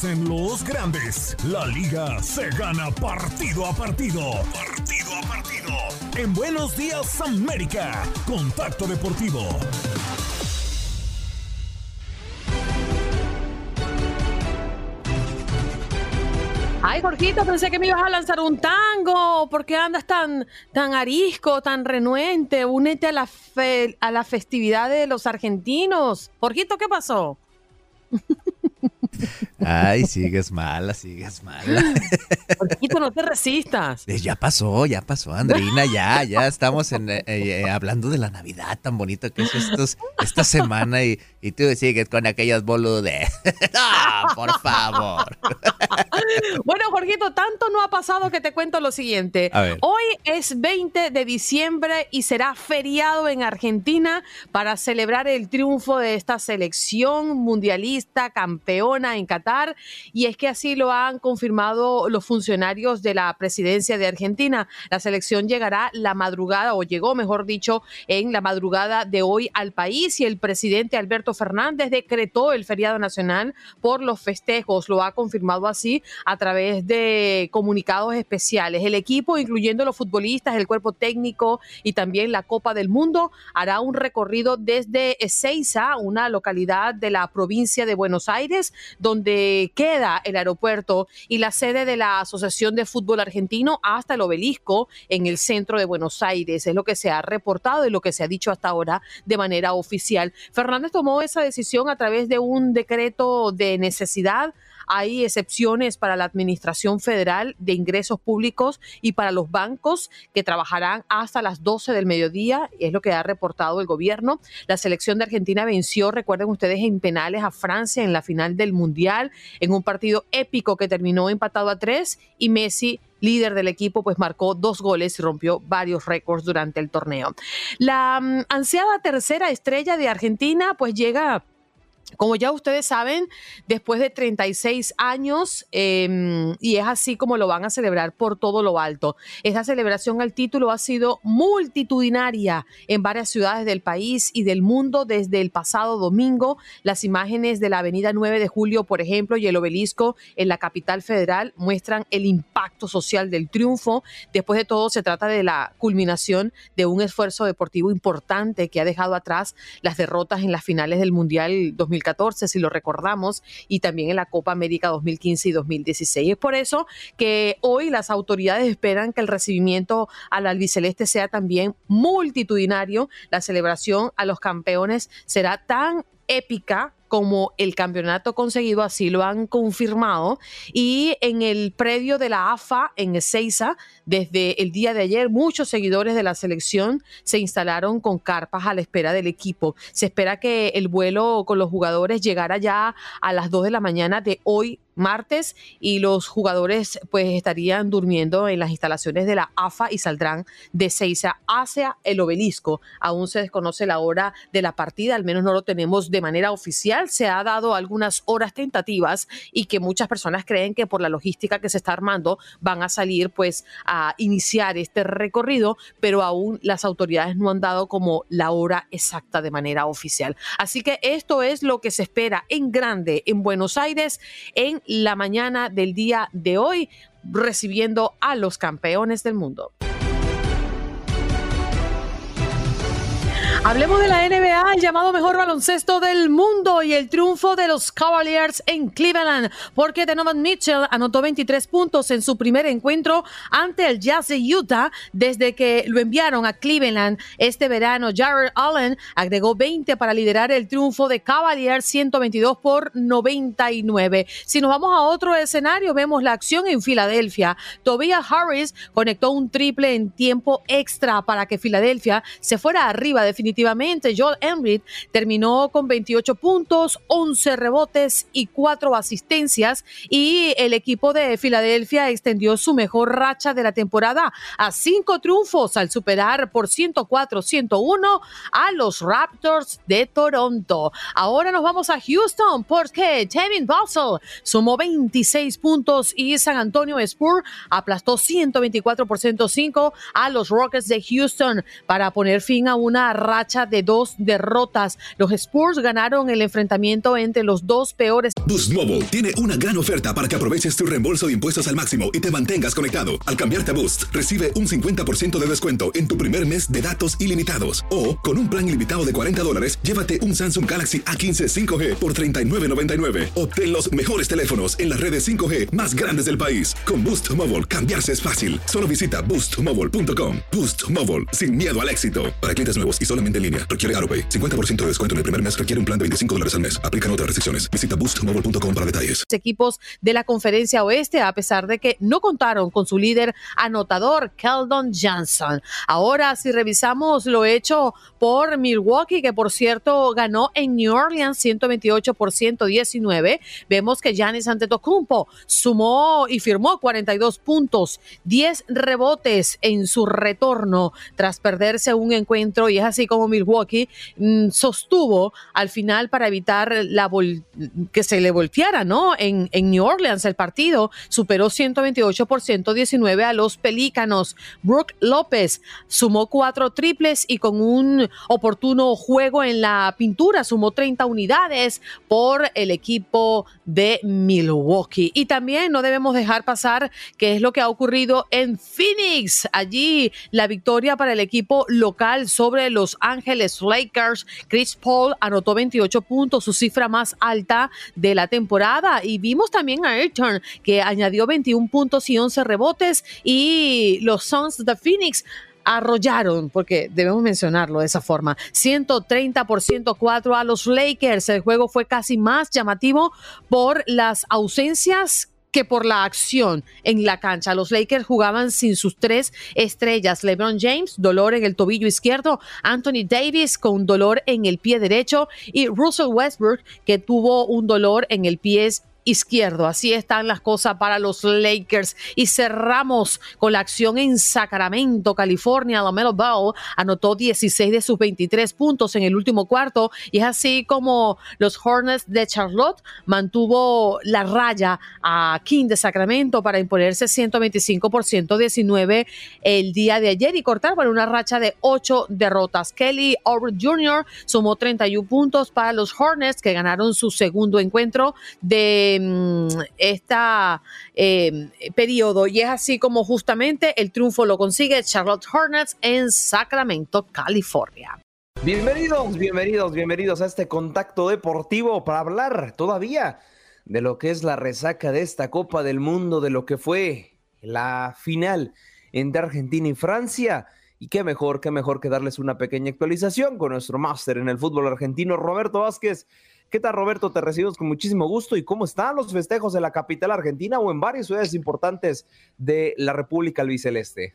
Dicen los grandes, la liga se gana partido a partido. Partido a partido. En Buenos Días América, Contacto Deportivo. Ay, Jorgito, pensé que me ibas a lanzar un tango. ¿Por qué andas tan, tan arisco, tan renuente? Únete a la, a la festividad de los argentinos. Jorgito, ¿qué pasó? Ay, sigues mala, sigues mala. Poquito, no te resistas. Eh, ya pasó, ya pasó, Andreina, ya, ya estamos en, eh, eh, hablando de la Navidad tan bonito que es estos, esta semana y, y tú sigues con aquellas boludes. no, por favor. bueno, Jorgito, tanto no ha pasado que te cuento lo siguiente. Hoy es 20 de diciembre y será feriado en Argentina para celebrar el triunfo de esta selección mundialista campeona en Qatar y es que así lo han confirmado los funcionarios de la presidencia de Argentina. La selección llegará la madrugada, o llegó, mejor dicho, en la madrugada de hoy al país y el presidente Alberto Fernández decretó el feriado nacional por los festejos. Lo ha confirmado así a través de comunicados especiales. El equipo, incluyendo los futbolistas, el cuerpo técnico y también la Copa del Mundo, hará un recorrido desde Ezeiza, una localidad de la provincia de Buenos Aires, donde queda el aeropuerto y la sede de la Asociación de Fútbol Argentino hasta el obelisco en el centro de Buenos Aires. Es lo que se ha reportado y lo que se ha dicho hasta ahora de manera oficial. Fernández tomó esa decisión a través de un decreto de necesidad hay excepciones para la Administración Federal de Ingresos Públicos y para los bancos que trabajarán hasta las 12 del mediodía, es lo que ha reportado el gobierno. La selección de Argentina venció, recuerden ustedes, en penales a Francia en la final del Mundial, en un partido épico que terminó empatado a tres y Messi líder del equipo, pues marcó dos goles y rompió varios récords durante el torneo. La mm, ansiada tercera estrella de Argentina, pues llega como ya ustedes saben, después de 36 años, em, y es así como lo van a celebrar por todo lo alto. Esta celebración al título ha sido multitudinaria en varias ciudades del país y del mundo desde el pasado domingo. Las imágenes de la avenida 9 de julio, por ejemplo, y el obelisco en la capital federal muestran el impacto social del triunfo. Después de todo, se trata de la culminación de un esfuerzo deportivo importante que ha dejado atrás las derrotas en las finales del Mundial 2020 2014, si lo recordamos, y también en la Copa América 2015 y 2016. Es por eso que hoy las autoridades esperan que el recibimiento al albiceleste sea también multitudinario. La celebración a los campeones será tan épica como el campeonato conseguido, así lo han confirmado. Y en el predio de la AFA en Ezeiza, desde el día de ayer, muchos seguidores de la selección se instalaron con carpas a la espera del equipo. Se espera que el vuelo con los jugadores llegara ya a las 2 de la mañana de hoy martes y los jugadores pues estarían durmiendo en las instalaciones de la AFA y saldrán de Seiza hacia el obelisco. Aún se desconoce la hora de la partida, al menos no lo tenemos de manera oficial. Se ha dado algunas horas tentativas y que muchas personas creen que por la logística que se está armando van a salir pues a iniciar este recorrido, pero aún las autoridades no han dado como la hora exacta de manera oficial. Así que esto es lo que se espera en grande en Buenos Aires en la mañana del día de hoy, recibiendo a los campeones del mundo. Hablemos de la NBA, el llamado mejor baloncesto del mundo y el triunfo de los Cavaliers en Cleveland, porque Donovan Mitchell anotó 23 puntos en su primer encuentro ante el Jazz de Utah desde que lo enviaron a Cleveland este verano. Jared Allen agregó 20 para liderar el triunfo de Cavaliers 122 por 99. Si nos vamos a otro escenario, vemos la acción en Filadelfia. Tobias Harris conectó un triple en tiempo extra para que Filadelfia se fuera arriba definitivamente definitivamente. Joel Embiid terminó con 28 puntos, 11 rebotes y 4 asistencias y el equipo de Filadelfia extendió su mejor racha de la temporada a 5 triunfos al superar por 104-101 a los Raptors de Toronto. Ahora nos vamos a Houston porque Tevin Vassell sumó 26 puntos y San Antonio Spurs aplastó 124 por 105 a los Rockets de Houston para poner fin a una racha de dos derrotas. Los Spurs ganaron el enfrentamiento entre los dos peores. Boost Mobile tiene una gran oferta para que aproveches tu reembolso de impuestos al máximo y te mantengas conectado. Al cambiarte a Boost, recibe un 50% de descuento en tu primer mes de datos ilimitados. O, con un plan ilimitado de 40 dólares, llévate un Samsung Galaxy A15 5G por $39.99. Obtén los mejores teléfonos en las redes 5G más grandes del país. Con Boost Mobile, cambiarse es fácil. Solo visita boostmobile.com. Boost Mobile, sin miedo al éxito. Para clientes nuevos y solamente en línea. Requiere AroPay. 50% de descuento en el primer mes requiere un plan de 25 dólares al mes. Aplican otras restricciones. Visita boostmobile.com para detalles. Equipos de la conferencia oeste, a pesar de que no contaron con su líder anotador, Keldon Johnson. Ahora, si revisamos lo hecho por Milwaukee, que por cierto ganó en New Orleans 128 por 119, vemos que Giannis Antetokounmpo sumó y firmó 42 puntos, 10 rebotes en su retorno tras perderse un encuentro y es así como Milwaukee mm, sostuvo al final para evitar que se le volteara, ¿no? En, en New Orleans el partido superó 128 por 119 a los Pelícanos. Brooke López sumó cuatro triples y con un oportuno juego en la pintura sumó 30 unidades por el equipo de Milwaukee. Y también no debemos dejar pasar qué es lo que ha ocurrido en Phoenix. Allí la victoria para el equipo local sobre los Ángeles Lakers. Chris Paul anotó 28 puntos, su cifra más alta de la temporada. Y vimos también a Ayrton, que añadió 21 puntos y 11 rebotes. Y los Suns de Phoenix arrollaron, porque debemos mencionarlo de esa forma, 130 por 104 a los Lakers. El juego fue casi más llamativo por las ausencias que por la acción en la cancha. Los Lakers jugaban sin sus tres estrellas. LeBron James, dolor en el tobillo izquierdo. Anthony Davis con dolor en el pie derecho. Y Russell Westbrook, que tuvo un dolor en el pie izquierdo. Así están las cosas para los Lakers. Y cerramos con la acción en Sacramento, California. Lamelo Ball anotó 16 de sus 23 puntos en el último cuarto. Y es así como los Hornets de Charlotte mantuvo la raya a King de Sacramento para imponerse 125 por 119 el día de ayer y cortar por una racha de 8 derrotas. Kelly Over Jr. sumó 31 puntos para los Hornets que ganaron su segundo encuentro de este periodo y es así como justamente el triunfo lo consigue Charlotte Hornets en Sacramento, California. Bienvenidos, bienvenidos, bienvenidos a este contacto deportivo para hablar todavía de lo que es la resaca de esta Copa del Mundo, de lo que fue la final entre Argentina y Francia. Y qué mejor, qué mejor que darles una pequeña actualización con nuestro máster en el fútbol argentino, Roberto Vázquez. ¿Qué tal, Roberto? Te recibimos con muchísimo gusto. ¿Y cómo están los festejos en la capital argentina o en varias ciudades importantes de la República Albiceleste?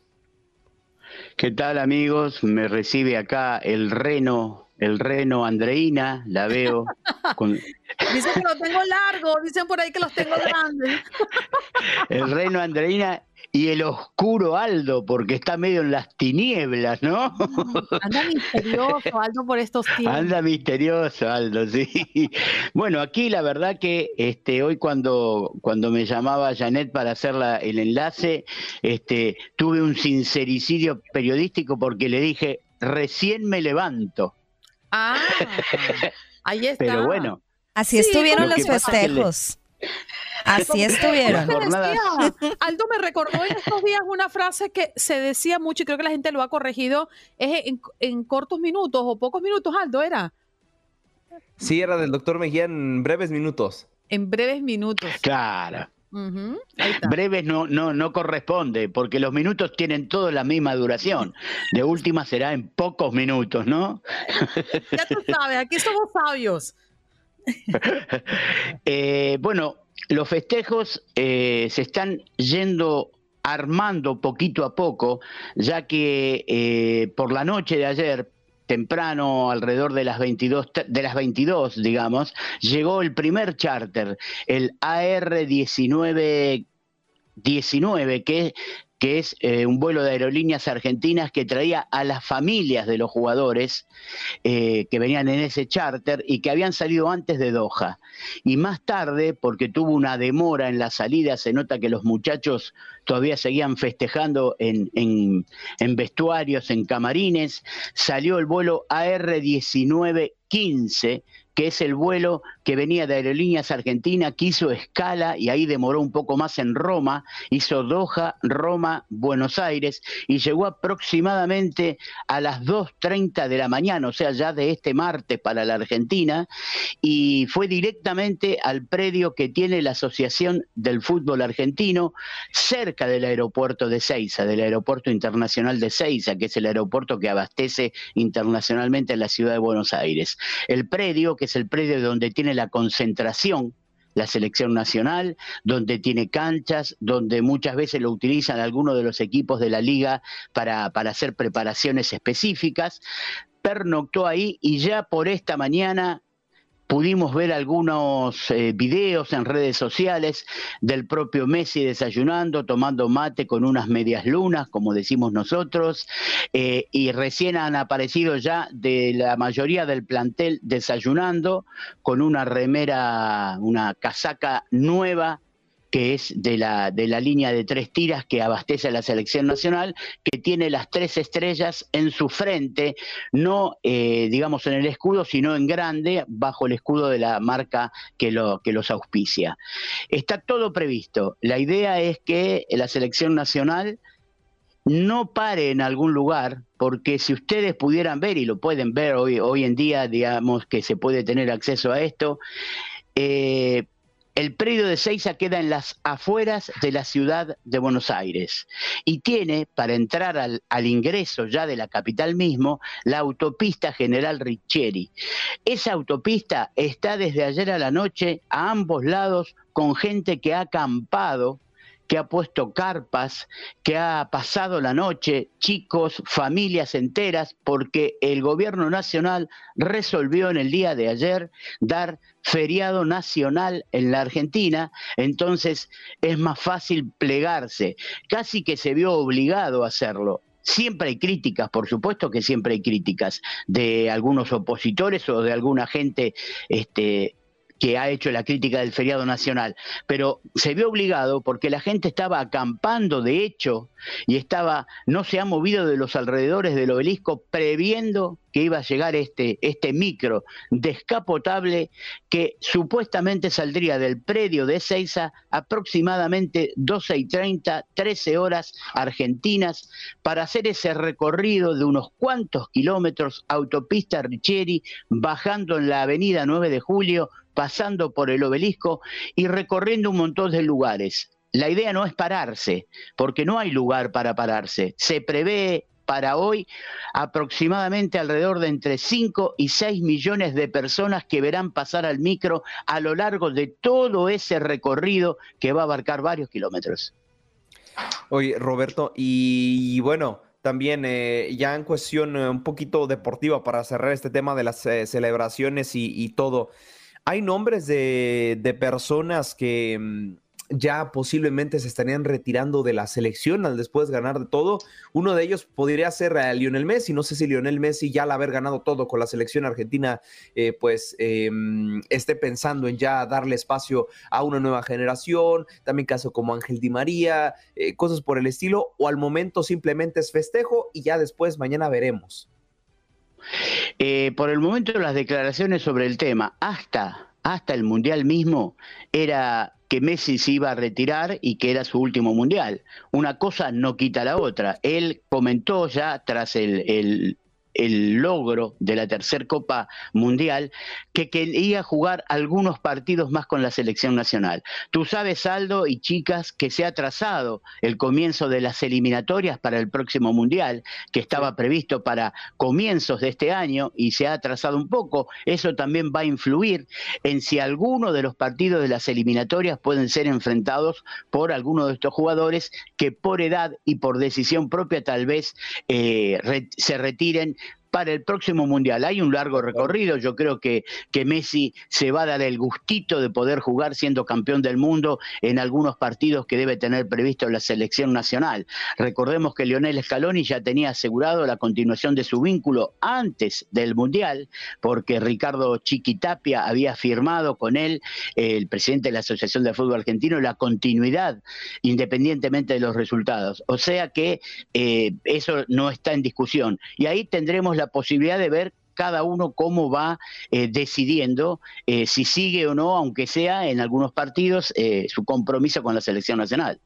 ¿Qué tal, amigos? Me recibe acá el reno el reno Andreina, la veo. Dicen que lo tengo largo, dicen por ahí que los tengo grandes. el reno Andreina y el oscuro Aldo, porque está medio en las tinieblas, ¿no? Anda misterioso, Aldo, por estos tiempos. Anda misterioso, Aldo, sí. Bueno, aquí la verdad que este, hoy cuando, cuando me llamaba Janet para hacer el enlace, este, tuve un sincericidio periodístico porque le dije, recién me levanto. Ah, ahí está. Pero bueno. Así estuvieron los festejos. Así estuvieron. Aldo me recordó en estos días una frase que se decía mucho y creo que la gente lo ha corregido, es en, cortos minutos o pocos minutos, Aldo, ¿era? Sí, era del doctor Mejía en breves minutos. En breves minutos. Claro. Breves no, no, no corresponde, porque los minutos tienen todos la misma duración. De última será en pocos minutos, ¿no? Ya tú sabes, aquí somos sabios. Eh, bueno, los festejos eh, se están yendo armando poquito a poco, ya que eh, por la noche de ayer, temprano, alrededor de las 22, de las 22, digamos, llegó el primer charter, el AR-19 19, que que es eh, un vuelo de aerolíneas argentinas que traía a las familias de los jugadores eh, que venían en ese charter y que habían salido antes de Doha. Y más tarde, porque tuvo una demora en la salida, se nota que los muchachos todavía seguían festejando en, en vestuarios, en camarines, salió el vuelo AR-1915 que es el vuelo que venía de Aerolíneas Argentina, que hizo escala y ahí demoró un poco más en Roma, hizo Doha, Roma, Buenos Aires y llegó aproximadamente a las 2.30 de la mañana, o sea, ya de este martes para la Argentina, y fue directamente al predio que tiene la Asociación del Fútbol Argentino, cerca del aeropuerto de Ceiza, del aeropuerto internacional de Ceiza, que es el aeropuerto que abastece internacionalmente a la ciudad de Buenos Aires. El predio que es el predio donde tiene la concentración la selección nacional, donde tiene canchas, donde muchas veces lo utilizan algunos de los equipos de la liga para, para hacer preparaciones específicas. Pernoctó ahí y ya por esta mañana Pudimos ver algunos eh, videos en redes sociales del propio Messi desayunando, tomando mate con unas medias lunas, como decimos nosotros, eh, y recién han aparecido ya de la mayoría del plantel desayunando con una remera, una casaca nueva que es de la, de la línea de tres tiras que abastece a la selección nacional, que tiene las tres estrellas en su frente, no eh, digamos en el escudo, sino en grande, bajo el escudo de la marca que, lo, que los auspicia. Está todo previsto. La idea es que la selección nacional no pare en algún lugar, porque si ustedes pudieran ver, y lo pueden ver hoy, hoy en día, digamos que se puede tener acceso a esto, eh, el predio de Seiza queda en las afueras de la ciudad de Buenos Aires y tiene, para entrar al, ingreso ya de la capital mismo, la autopista General Richieri. Esa autopista está desde ayer a la noche a ambos lados con gente que ha acampado que ha puesto carpas, que ha pasado la noche, chicos, familias enteras, porque el gobierno nacional resolvió en el día de ayer dar feriado nacional en la Argentina, entonces es más fácil plegarse. Casi que se vio obligado a hacerlo. Siempre hay críticas, por supuesto que siempre hay críticas de algunos opositores o de alguna gente este, que ha hecho la crítica del feriado nacional, pero se vio obligado porque la gente estaba acampando de hecho y estaba, no se ha movido de los alrededores del obelisco previendo que iba a llegar este, este micro descapotable que supuestamente saldría del predio de Seiza aproximadamente 12 y 30, 13 horas argentinas para hacer ese recorrido de unos cuantos kilómetros autopista Richieri, bajando en la avenida 9 de Julio, pasando por el obelisco y recorriendo un montón de lugares. La idea no es pararse, porque no hay lugar para pararse. Se prevé para hoy aproximadamente alrededor de entre 5 y 6 millones de personas que verán pasar al micro a lo largo de todo ese recorrido que va a abarcar varios kilómetros. Oye, Roberto, y bueno, también eh, ya en cuestión eh, un poquito deportiva para cerrar este tema de las eh, celebraciones y, y todo. Hay nombres de, de personas que mm, ya posiblemente se estarían retirando de la selección al después ganar de todo. Uno de ellos podría ser a Lionel Messi. No sé si Lionel Messi ya al haber ganado todo con la selección argentina, eh, pues eh, esté pensando en ya darle espacio a una nueva generación. También caso como Ángel Di María, eh, cosas por el estilo. O al momento simplemente es festejo y ya después mañana veremos. Eh, por el momento las declaraciones sobre el tema, hasta, hasta el Mundial mismo, era que Messi se iba a retirar y que era su último Mundial. Una cosa no quita la otra. Él comentó ya tras el, el el logro de la tercera Copa Mundial, que quería jugar algunos partidos más con la selección nacional. Tú sabes, Aldo y chicas, que se ha trazado el comienzo de las eliminatorias para el próximo Mundial, que estaba previsto para comienzos de este año y se ha atrasado un poco. Eso también va a influir en si alguno de los partidos de las eliminatorias pueden ser enfrentados por alguno de estos jugadores que por edad y por decisión propia tal vez eh, se retiren para el próximo Mundial. Hay un largo recorrido, yo creo que, que Messi se va a dar el gustito de poder jugar siendo campeón del mundo en algunos partidos que debe tener previsto la selección nacional. Recordemos que Lionel Scaloni ya tenía asegurado la continuación de su vínculo antes del Mundial, porque Ricardo Chiquitapia había firmado con él, el presidente de la Asociación de Fútbol Argentino, la continuidad independientemente de los resultados. O sea que eh, eso no está en discusión. Y ahí tendremos la posibilidad de ver cada uno cómo va eh, decidiendo eh, si sigue o no, aunque sea en algunos partidos, eh, su compromiso con la selección nacional.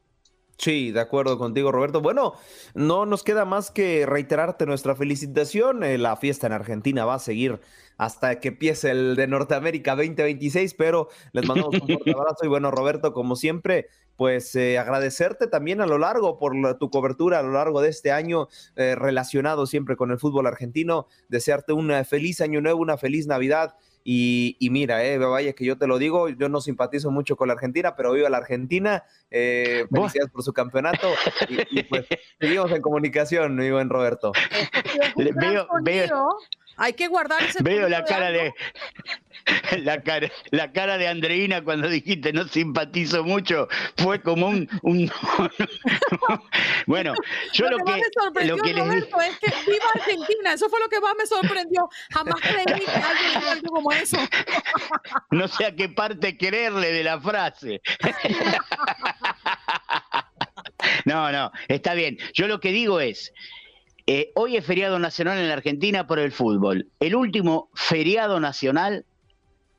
Sí, de acuerdo contigo, Roberto. Bueno, no nos queda más que reiterarte nuestra felicitación. Eh, la fiesta en Argentina va a seguir hasta que empiece el de Norteamérica 2026, pero les mandamos un fuerte abrazo y bueno, Roberto, como siempre, pues eh, agradecerte también a lo largo por la, tu cobertura a lo largo de este año eh, relacionado siempre con el fútbol argentino, desearte un feliz año nuevo, una feliz Navidad y, y, mira, eh, vaya que yo te lo digo, yo no simpatizo mucho con la Argentina, pero viva la Argentina. Eh, felicidades por su campeonato. Y, y, pues seguimos en comunicación, mi buen Roberto. veo, veo, hay que guardar ese Veo la cara de, la cara, la cara de Andreina cuando dijiste no simpatizo mucho, fue como un, un bueno, yo lo, lo que, más me sorprendió, lo que les Roberto, es que viva Argentina, eso fue lo que más me sorprendió. Jamás creí que alguien diera algo como eso. no sé a qué parte quererle de la frase. no, no, está bien. Yo lo que digo es, eh, hoy es feriado nacional en la Argentina por el fútbol. El último feriado nacional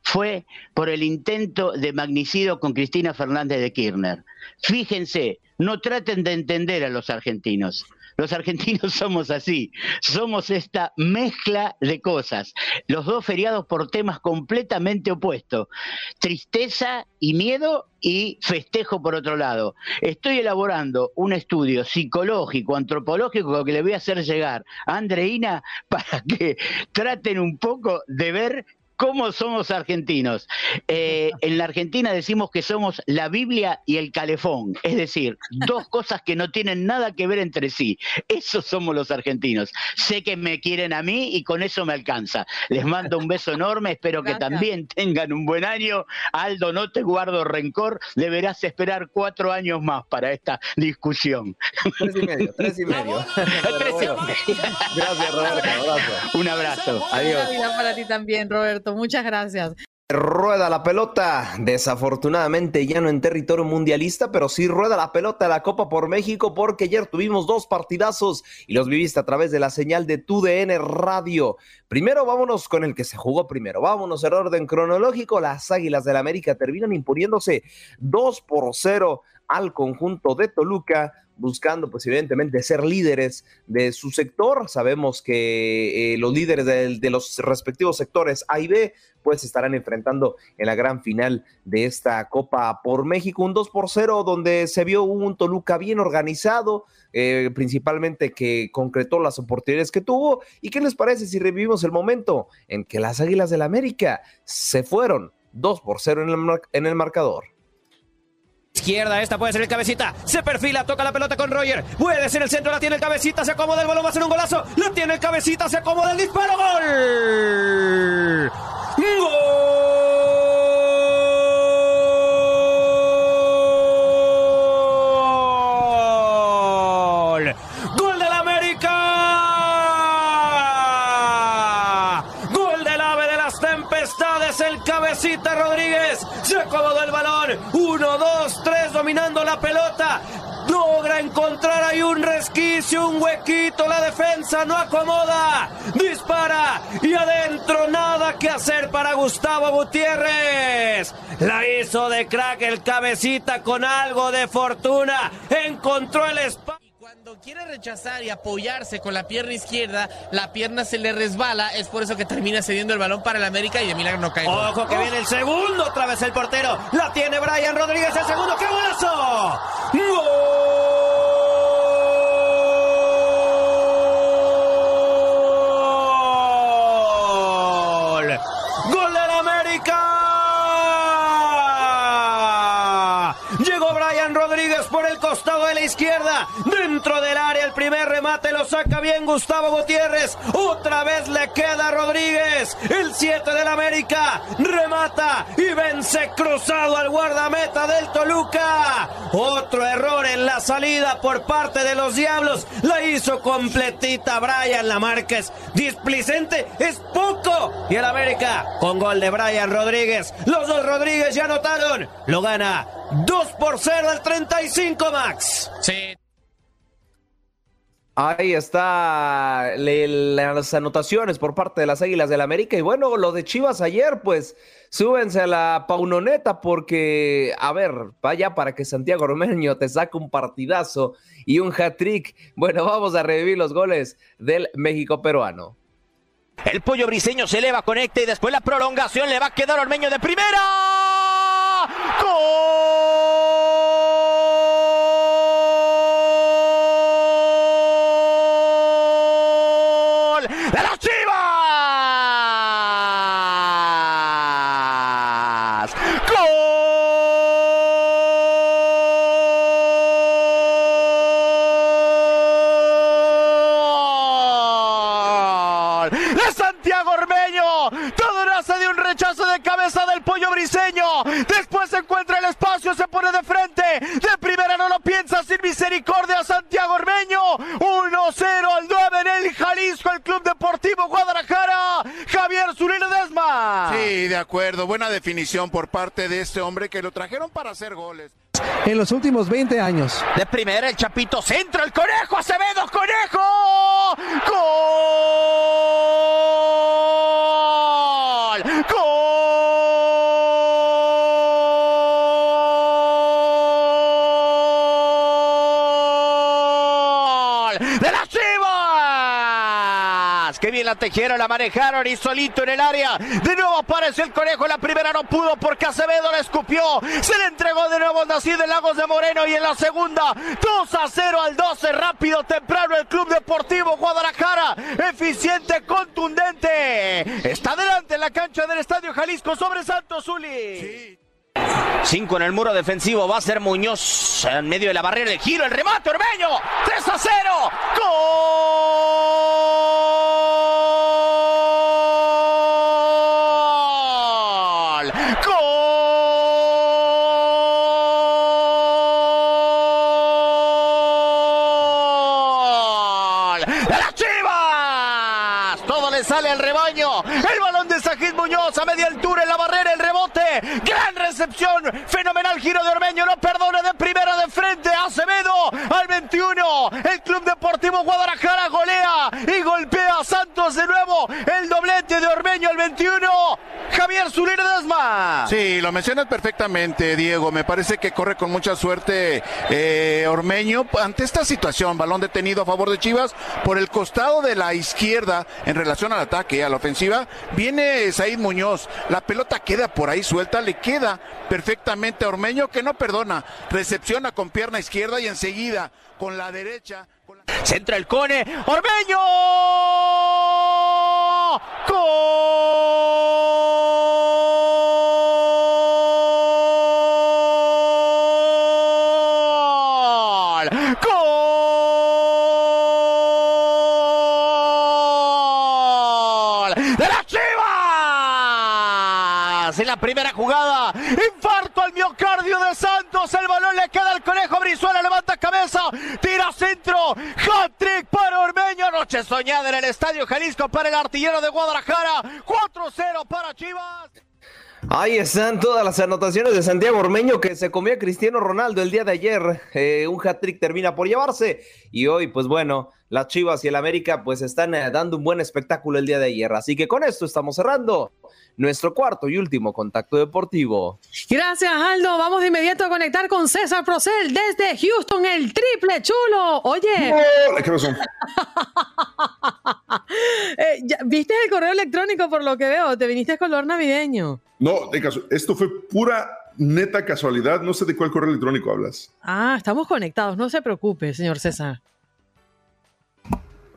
fue por el intento de magnicidio con Cristina Fernández de Kirchner. Fíjense, no traten de entender a los argentinos. Los argentinos somos así, somos esta mezcla de cosas. Los dos feriados por temas completamente opuestos. Tristeza y miedo y festejo por otro lado. Estoy elaborando un estudio psicológico, antropológico que le voy a hacer llegar a Andreina para que traten un poco de ver cómo somos argentinos. Eh, en la Argentina decimos que somos la Biblia y el calefón, es decir, dos cosas que no tienen nada que ver entre sí. Eso somos los argentinos. Sé que me quieren a mí y con eso me alcanza. Les mando un beso enorme, espero que también tengan un buen año. Aldo, no te guardo rencor, deberás esperar cuatro años más para esta discusión. Tres y medio, tres y medio. Gracias, Roberto. Abrazo. Un abrazo, adiós. Para ti también, Roberto. Muchas gracias. Rueda la pelota, desafortunadamente ya no en territorio mundialista, pero sí rueda la pelota de la Copa por México porque ayer tuvimos dos partidazos y los viviste a través de la señal de TUDN Radio. Primero vámonos con el que se jugó primero, vámonos en orden cronológico, las Águilas del América terminan imponiéndose 2 por 0 al conjunto de Toluca, buscando pues evidentemente ser líderes de su sector. Sabemos que eh, los líderes de, los respectivos sectores A y B pues estarán enfrentando en la gran final de esta Copa por México, un 2 por 0 donde se vio un Toluca bien organizado, eh, principalmente que concretó las oportunidades que tuvo. ¿Y qué les parece si revivimos el momento en que las Águilas del la América se fueron 2 por 0 en el, en el marcador? Izquierda, esta puede ser el cabecita. Se perfila, toca la pelota con Roger. Puede ser el centro, la tiene el cabecita, se acomoda el balón, va a ser un golazo. La tiene el cabecita, se acomoda el disparo. ¡Gol! ¡Gol! Acomodó el balón. Uno, dos, tres, dominando la pelota. Logra encontrar ahí un resquicio, un huequito. La defensa no acomoda. Dispara y adentro nada que hacer para Gustavo Gutiérrez. La hizo de crack el cabecita con algo de fortuna. Encontró el espacio. Quiere rechazar y apoyarse con la pierna izquierda, la pierna se le resbala. Es por eso que termina cediendo el balón para el América y de milagro no cae. Ojo que viene el segundo, otra vez el portero. La tiene Brian Rodríguez, el segundo. ¡Qué golazo! ¡Gol! ¡Gol del América! Llegó Brian Rodríguez por el costado de la izquierda. Remate lo saca bien Gustavo Gutiérrez. Otra vez le queda a Rodríguez. El 7 del América remata y vence cruzado al guardameta del Toluca. Otro error en la salida por parte de los Diablos. La hizo completita Brian. La marca es displicente, es poco. Y el América con gol de Brian Rodríguez. Los dos Rodríguez ya anotaron. Lo gana 2 por 0 al 35, Max. Sí. Ahí está las anotaciones por parte de las Águilas del América. Y bueno, lo de Chivas ayer, pues súbense a la paunoneta porque, a ver, vaya para que Santiago Ormeño te saque un partidazo y un hat-trick. Bueno, vamos a revivir los goles del México peruano. El pollo briseño se eleva, conecta y después la prolongación le va a quedar Ormeño de primera. ¡Gol! ¡De las Chivas! ¡Gol! ¡De Santiago Ormeño! Todo nace de un rechazo de cabeza del pollo briseño. Después se encuentra el espacio, se pone de frente. De primera no lo piensa sin misericordia Santiago Ormeño. 1-0 al 9 en el Jalisco, el Club Deportivo Guadalajara. Javier Zurino Desma. Sí, de acuerdo. Buena definición por parte de este hombre que lo trajeron para hacer goles. en los últimos 20 años. De primera el Chapito centro, el Conejo Acevedo, Conejo. ¡Gol! ¡Gol! La tejieron, la manejaron y solito en el área! De nuevo apareció el Conejo, la primera no pudo porque Acevedo la escupió. Se le entregó de nuevo Nací de Lagos de Moreno y en la segunda 2 a 0 al 12, rápido, temprano el Club Deportivo Guadalajara. Eficiente, contundente. Está adelante en la cancha del Estadio Jalisco sobre Santos Zuli. Cinco en el muro defensivo, va a ser Muñoz en medio de la barrera, el giro, el remate, Ormeño, 3 a 0, gol, A media altura en la barrera, el rebote, gran recepción, fenomenal giro de Ormeño, no perdona de primera de frente, Acevedo al 21, el Club Deportivo Guadalajara golea y golpea a Santos de nuevo, el doblete de Ormeño al 21, Javier Zulero Desma. Sí, lo mencionas perfectamente, Diego. Me parece que corre con mucha suerte eh, Ormeño ante esta situación. Balón detenido a favor de Chivas por el costado de la izquierda en relación al ataque, a la ofensiva. Viene Said Muñoz. La pelota queda por ahí suelta, le queda perfectamente a Ormeño que no perdona. Recepciona con pierna izquierda y enseguida con la derecha. Centra el Cone, Ormeño. ¡Gol! ¡De las Chivas! En la primera jugada, infarto al miocardio le queda al conejo Brizuela, levanta cabeza, tira centro. Hat-trick para Ormeño. Noche soñada en el Estadio Jalisco para el artillero de Guadalajara. 4-0 para Chivas. Ahí están todas las anotaciones de Santiago Ormeño que se comió a Cristiano Ronaldo el día de ayer. Eh, un hat-trick termina por llevarse. Y hoy, pues bueno, las Chivas y el América pues están eh, dando un buen espectáculo el día de ayer. Así que con esto estamos cerrando nuestro cuarto y último contacto deportivo. Gracias, Aldo. Vamos de inmediato a conectar con César Procel desde Houston, el triple chulo. Oye. ¿Qué pasó? Eh, ya- ¿Viste el correo electrónico por lo que veo? Te viniste color navideño. No, de caso, esto fue pura neta casualidad. No sé de cuál correo electrónico hablas. Ah, estamos conectados. No se preocupe, señor César.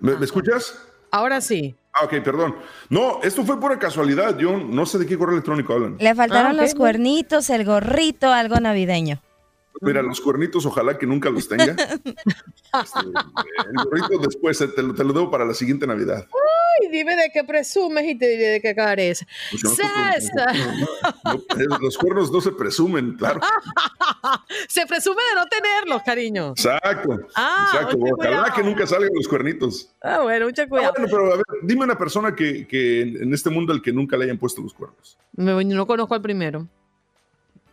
¿Me, me escuchas? Ahora sí. Ah, ok, perdón. No, esto fue pura casualidad. Yo no sé de qué correo electrónico hablan. Le faltaron Ah, los cuernitos, el gorrito, algo navideño. Mira, los cuernitos, ojalá que nunca los tenga. Este, el gorrito después, eh, te lo, te lo debo para la siguiente Navidad. Dime de qué presumes y te diré de qué careces. Pues no, César. No, eh, los cuernos no se presumen, claro. Se presume de no tenerlos, cariño. Exacto. Ah, exacto. Ojalá que nunca salgan los cuernitos. Ah, bueno, mucho Ah, cuidado. bueno, pero a ver, dime una persona que, que en este mundo al que nunca le hayan puesto los cuernos. Me- no conozco al primero.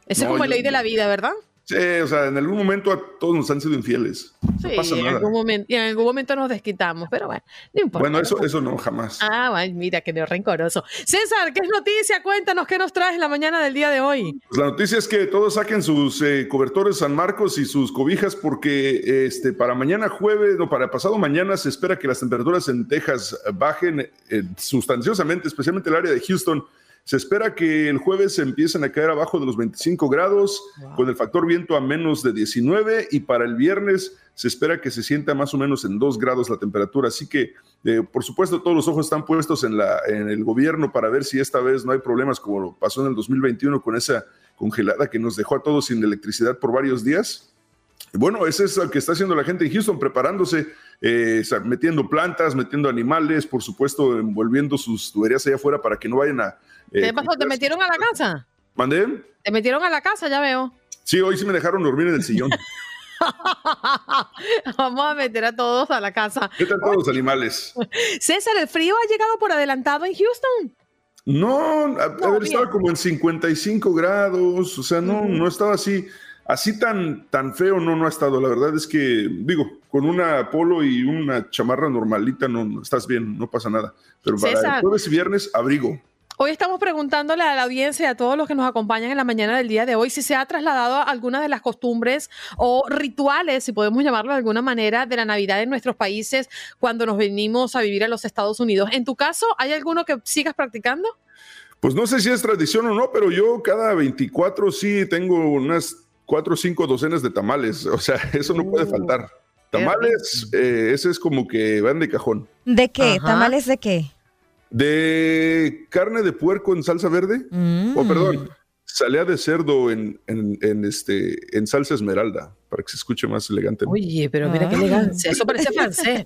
Ese es No, como yo- ley de la vida, ¿verdad? Sí, o sea, en algún momento a todos nos han sido infieles. No Sí, pasa en algún, momento, y en algún momento nos desquitamos, pero bueno, no importa. Bueno, eso, eso no, jamás. Ah, ay, mira, que rencoroso. César, ¿qué es noticia? Cuéntanos qué nos traes la mañana del día de hoy. Pues la noticia es que todos saquen sus eh, cobertores San Marcos y sus cobijas porque este, para mañana jueves, no, para pasado mañana se espera que las temperaturas en Texas bajen eh, sustanciosamente, especialmente el área de Houston. Se espera que el jueves empiecen a caer abajo de los 25 grados, con el factor viento a menos de 19, y para el viernes se espera que se sienta más o menos en 2 grados la temperatura. Así que, eh, por supuesto, todos los ojos están puestos en, la, en el gobierno para ver si esta vez no hay problemas como lo pasó en el 2021 con esa congelada que nos dejó a todos sin electricidad por varios días. Bueno, eso es lo que está haciendo la gente en Houston, preparándose, eh, metiendo plantas, metiendo animales, por supuesto, envolviendo sus tuberías allá afuera para que no vayan a... eh, ¿Qué pasó? ¿Te metieron a la casa? ¿Mandé? Te metieron a la casa, ya veo. Sí, hoy sí me dejaron dormir en el sillón. Vamos a meter a todos a la casa. ¿Qué tal todos los animales? César, ¿el frío ha llegado por adelantado en Houston? No, a, a No, ver, bien. estaba como en 55 grados, o sea, no, no estaba así, así tan, tan feo, no, no ha estado. La verdad es que, digo, con una polo y una chamarra normalita, no, no estás bien, no pasa nada. Pero para el jueves y viernes, abrigo. Hoy estamos preguntándole a la audiencia y a todos los que nos acompañan en la mañana del día de hoy si se ha trasladado algunas de las costumbres o rituales, si podemos llamarlo de alguna manera, de la Navidad en nuestros países cuando nos venimos a vivir a los Estados Unidos. En tu caso, ¿hay alguno que sigas practicando? Pues no sé si es tradición o no, pero yo cada 24 sí tengo unas cuatro o cinco docenas de tamales, o sea, eso no puede faltar. Tamales, eh, ese es como que van de cajón. ¿De qué? Ajá. ¿Tamales de qué? De carne de puerco en salsa verde, Mm. o perdón, salea de cerdo en, en, en, este, en salsa esmeralda, para que se escuche más elegante. Oye, pero mira qué Ah. elegancia, eso parece francés.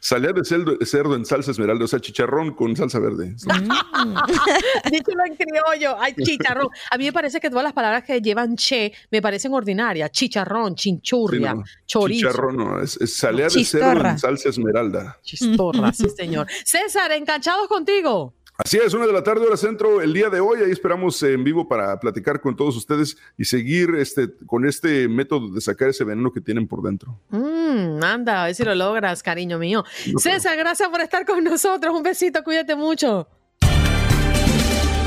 Salea de cerdo, cerdo en salsa esmeralda, o sea, chicharrón con salsa verde. Díchelo en criollo, ay, chicharrón. A mí me parece que todas las palabras que llevan che me parecen ordinarias. Chicharrón, chinchurria, Sí, no, chorizo. Chicharrón, no, es, de cerdo en salsa esmeralda. Chistorra, sí, señor. César, enganchados contigo. Así es, una de la tarde, hora centro, el día de hoy. Ahí esperamos en vivo para platicar con todos ustedes y seguir este, con este método de sacar ese veneno que tienen por dentro. Mm, anda, a ver si lo logras, cariño mío. César, gracias por estar con nosotros. Un besito, cuídate mucho.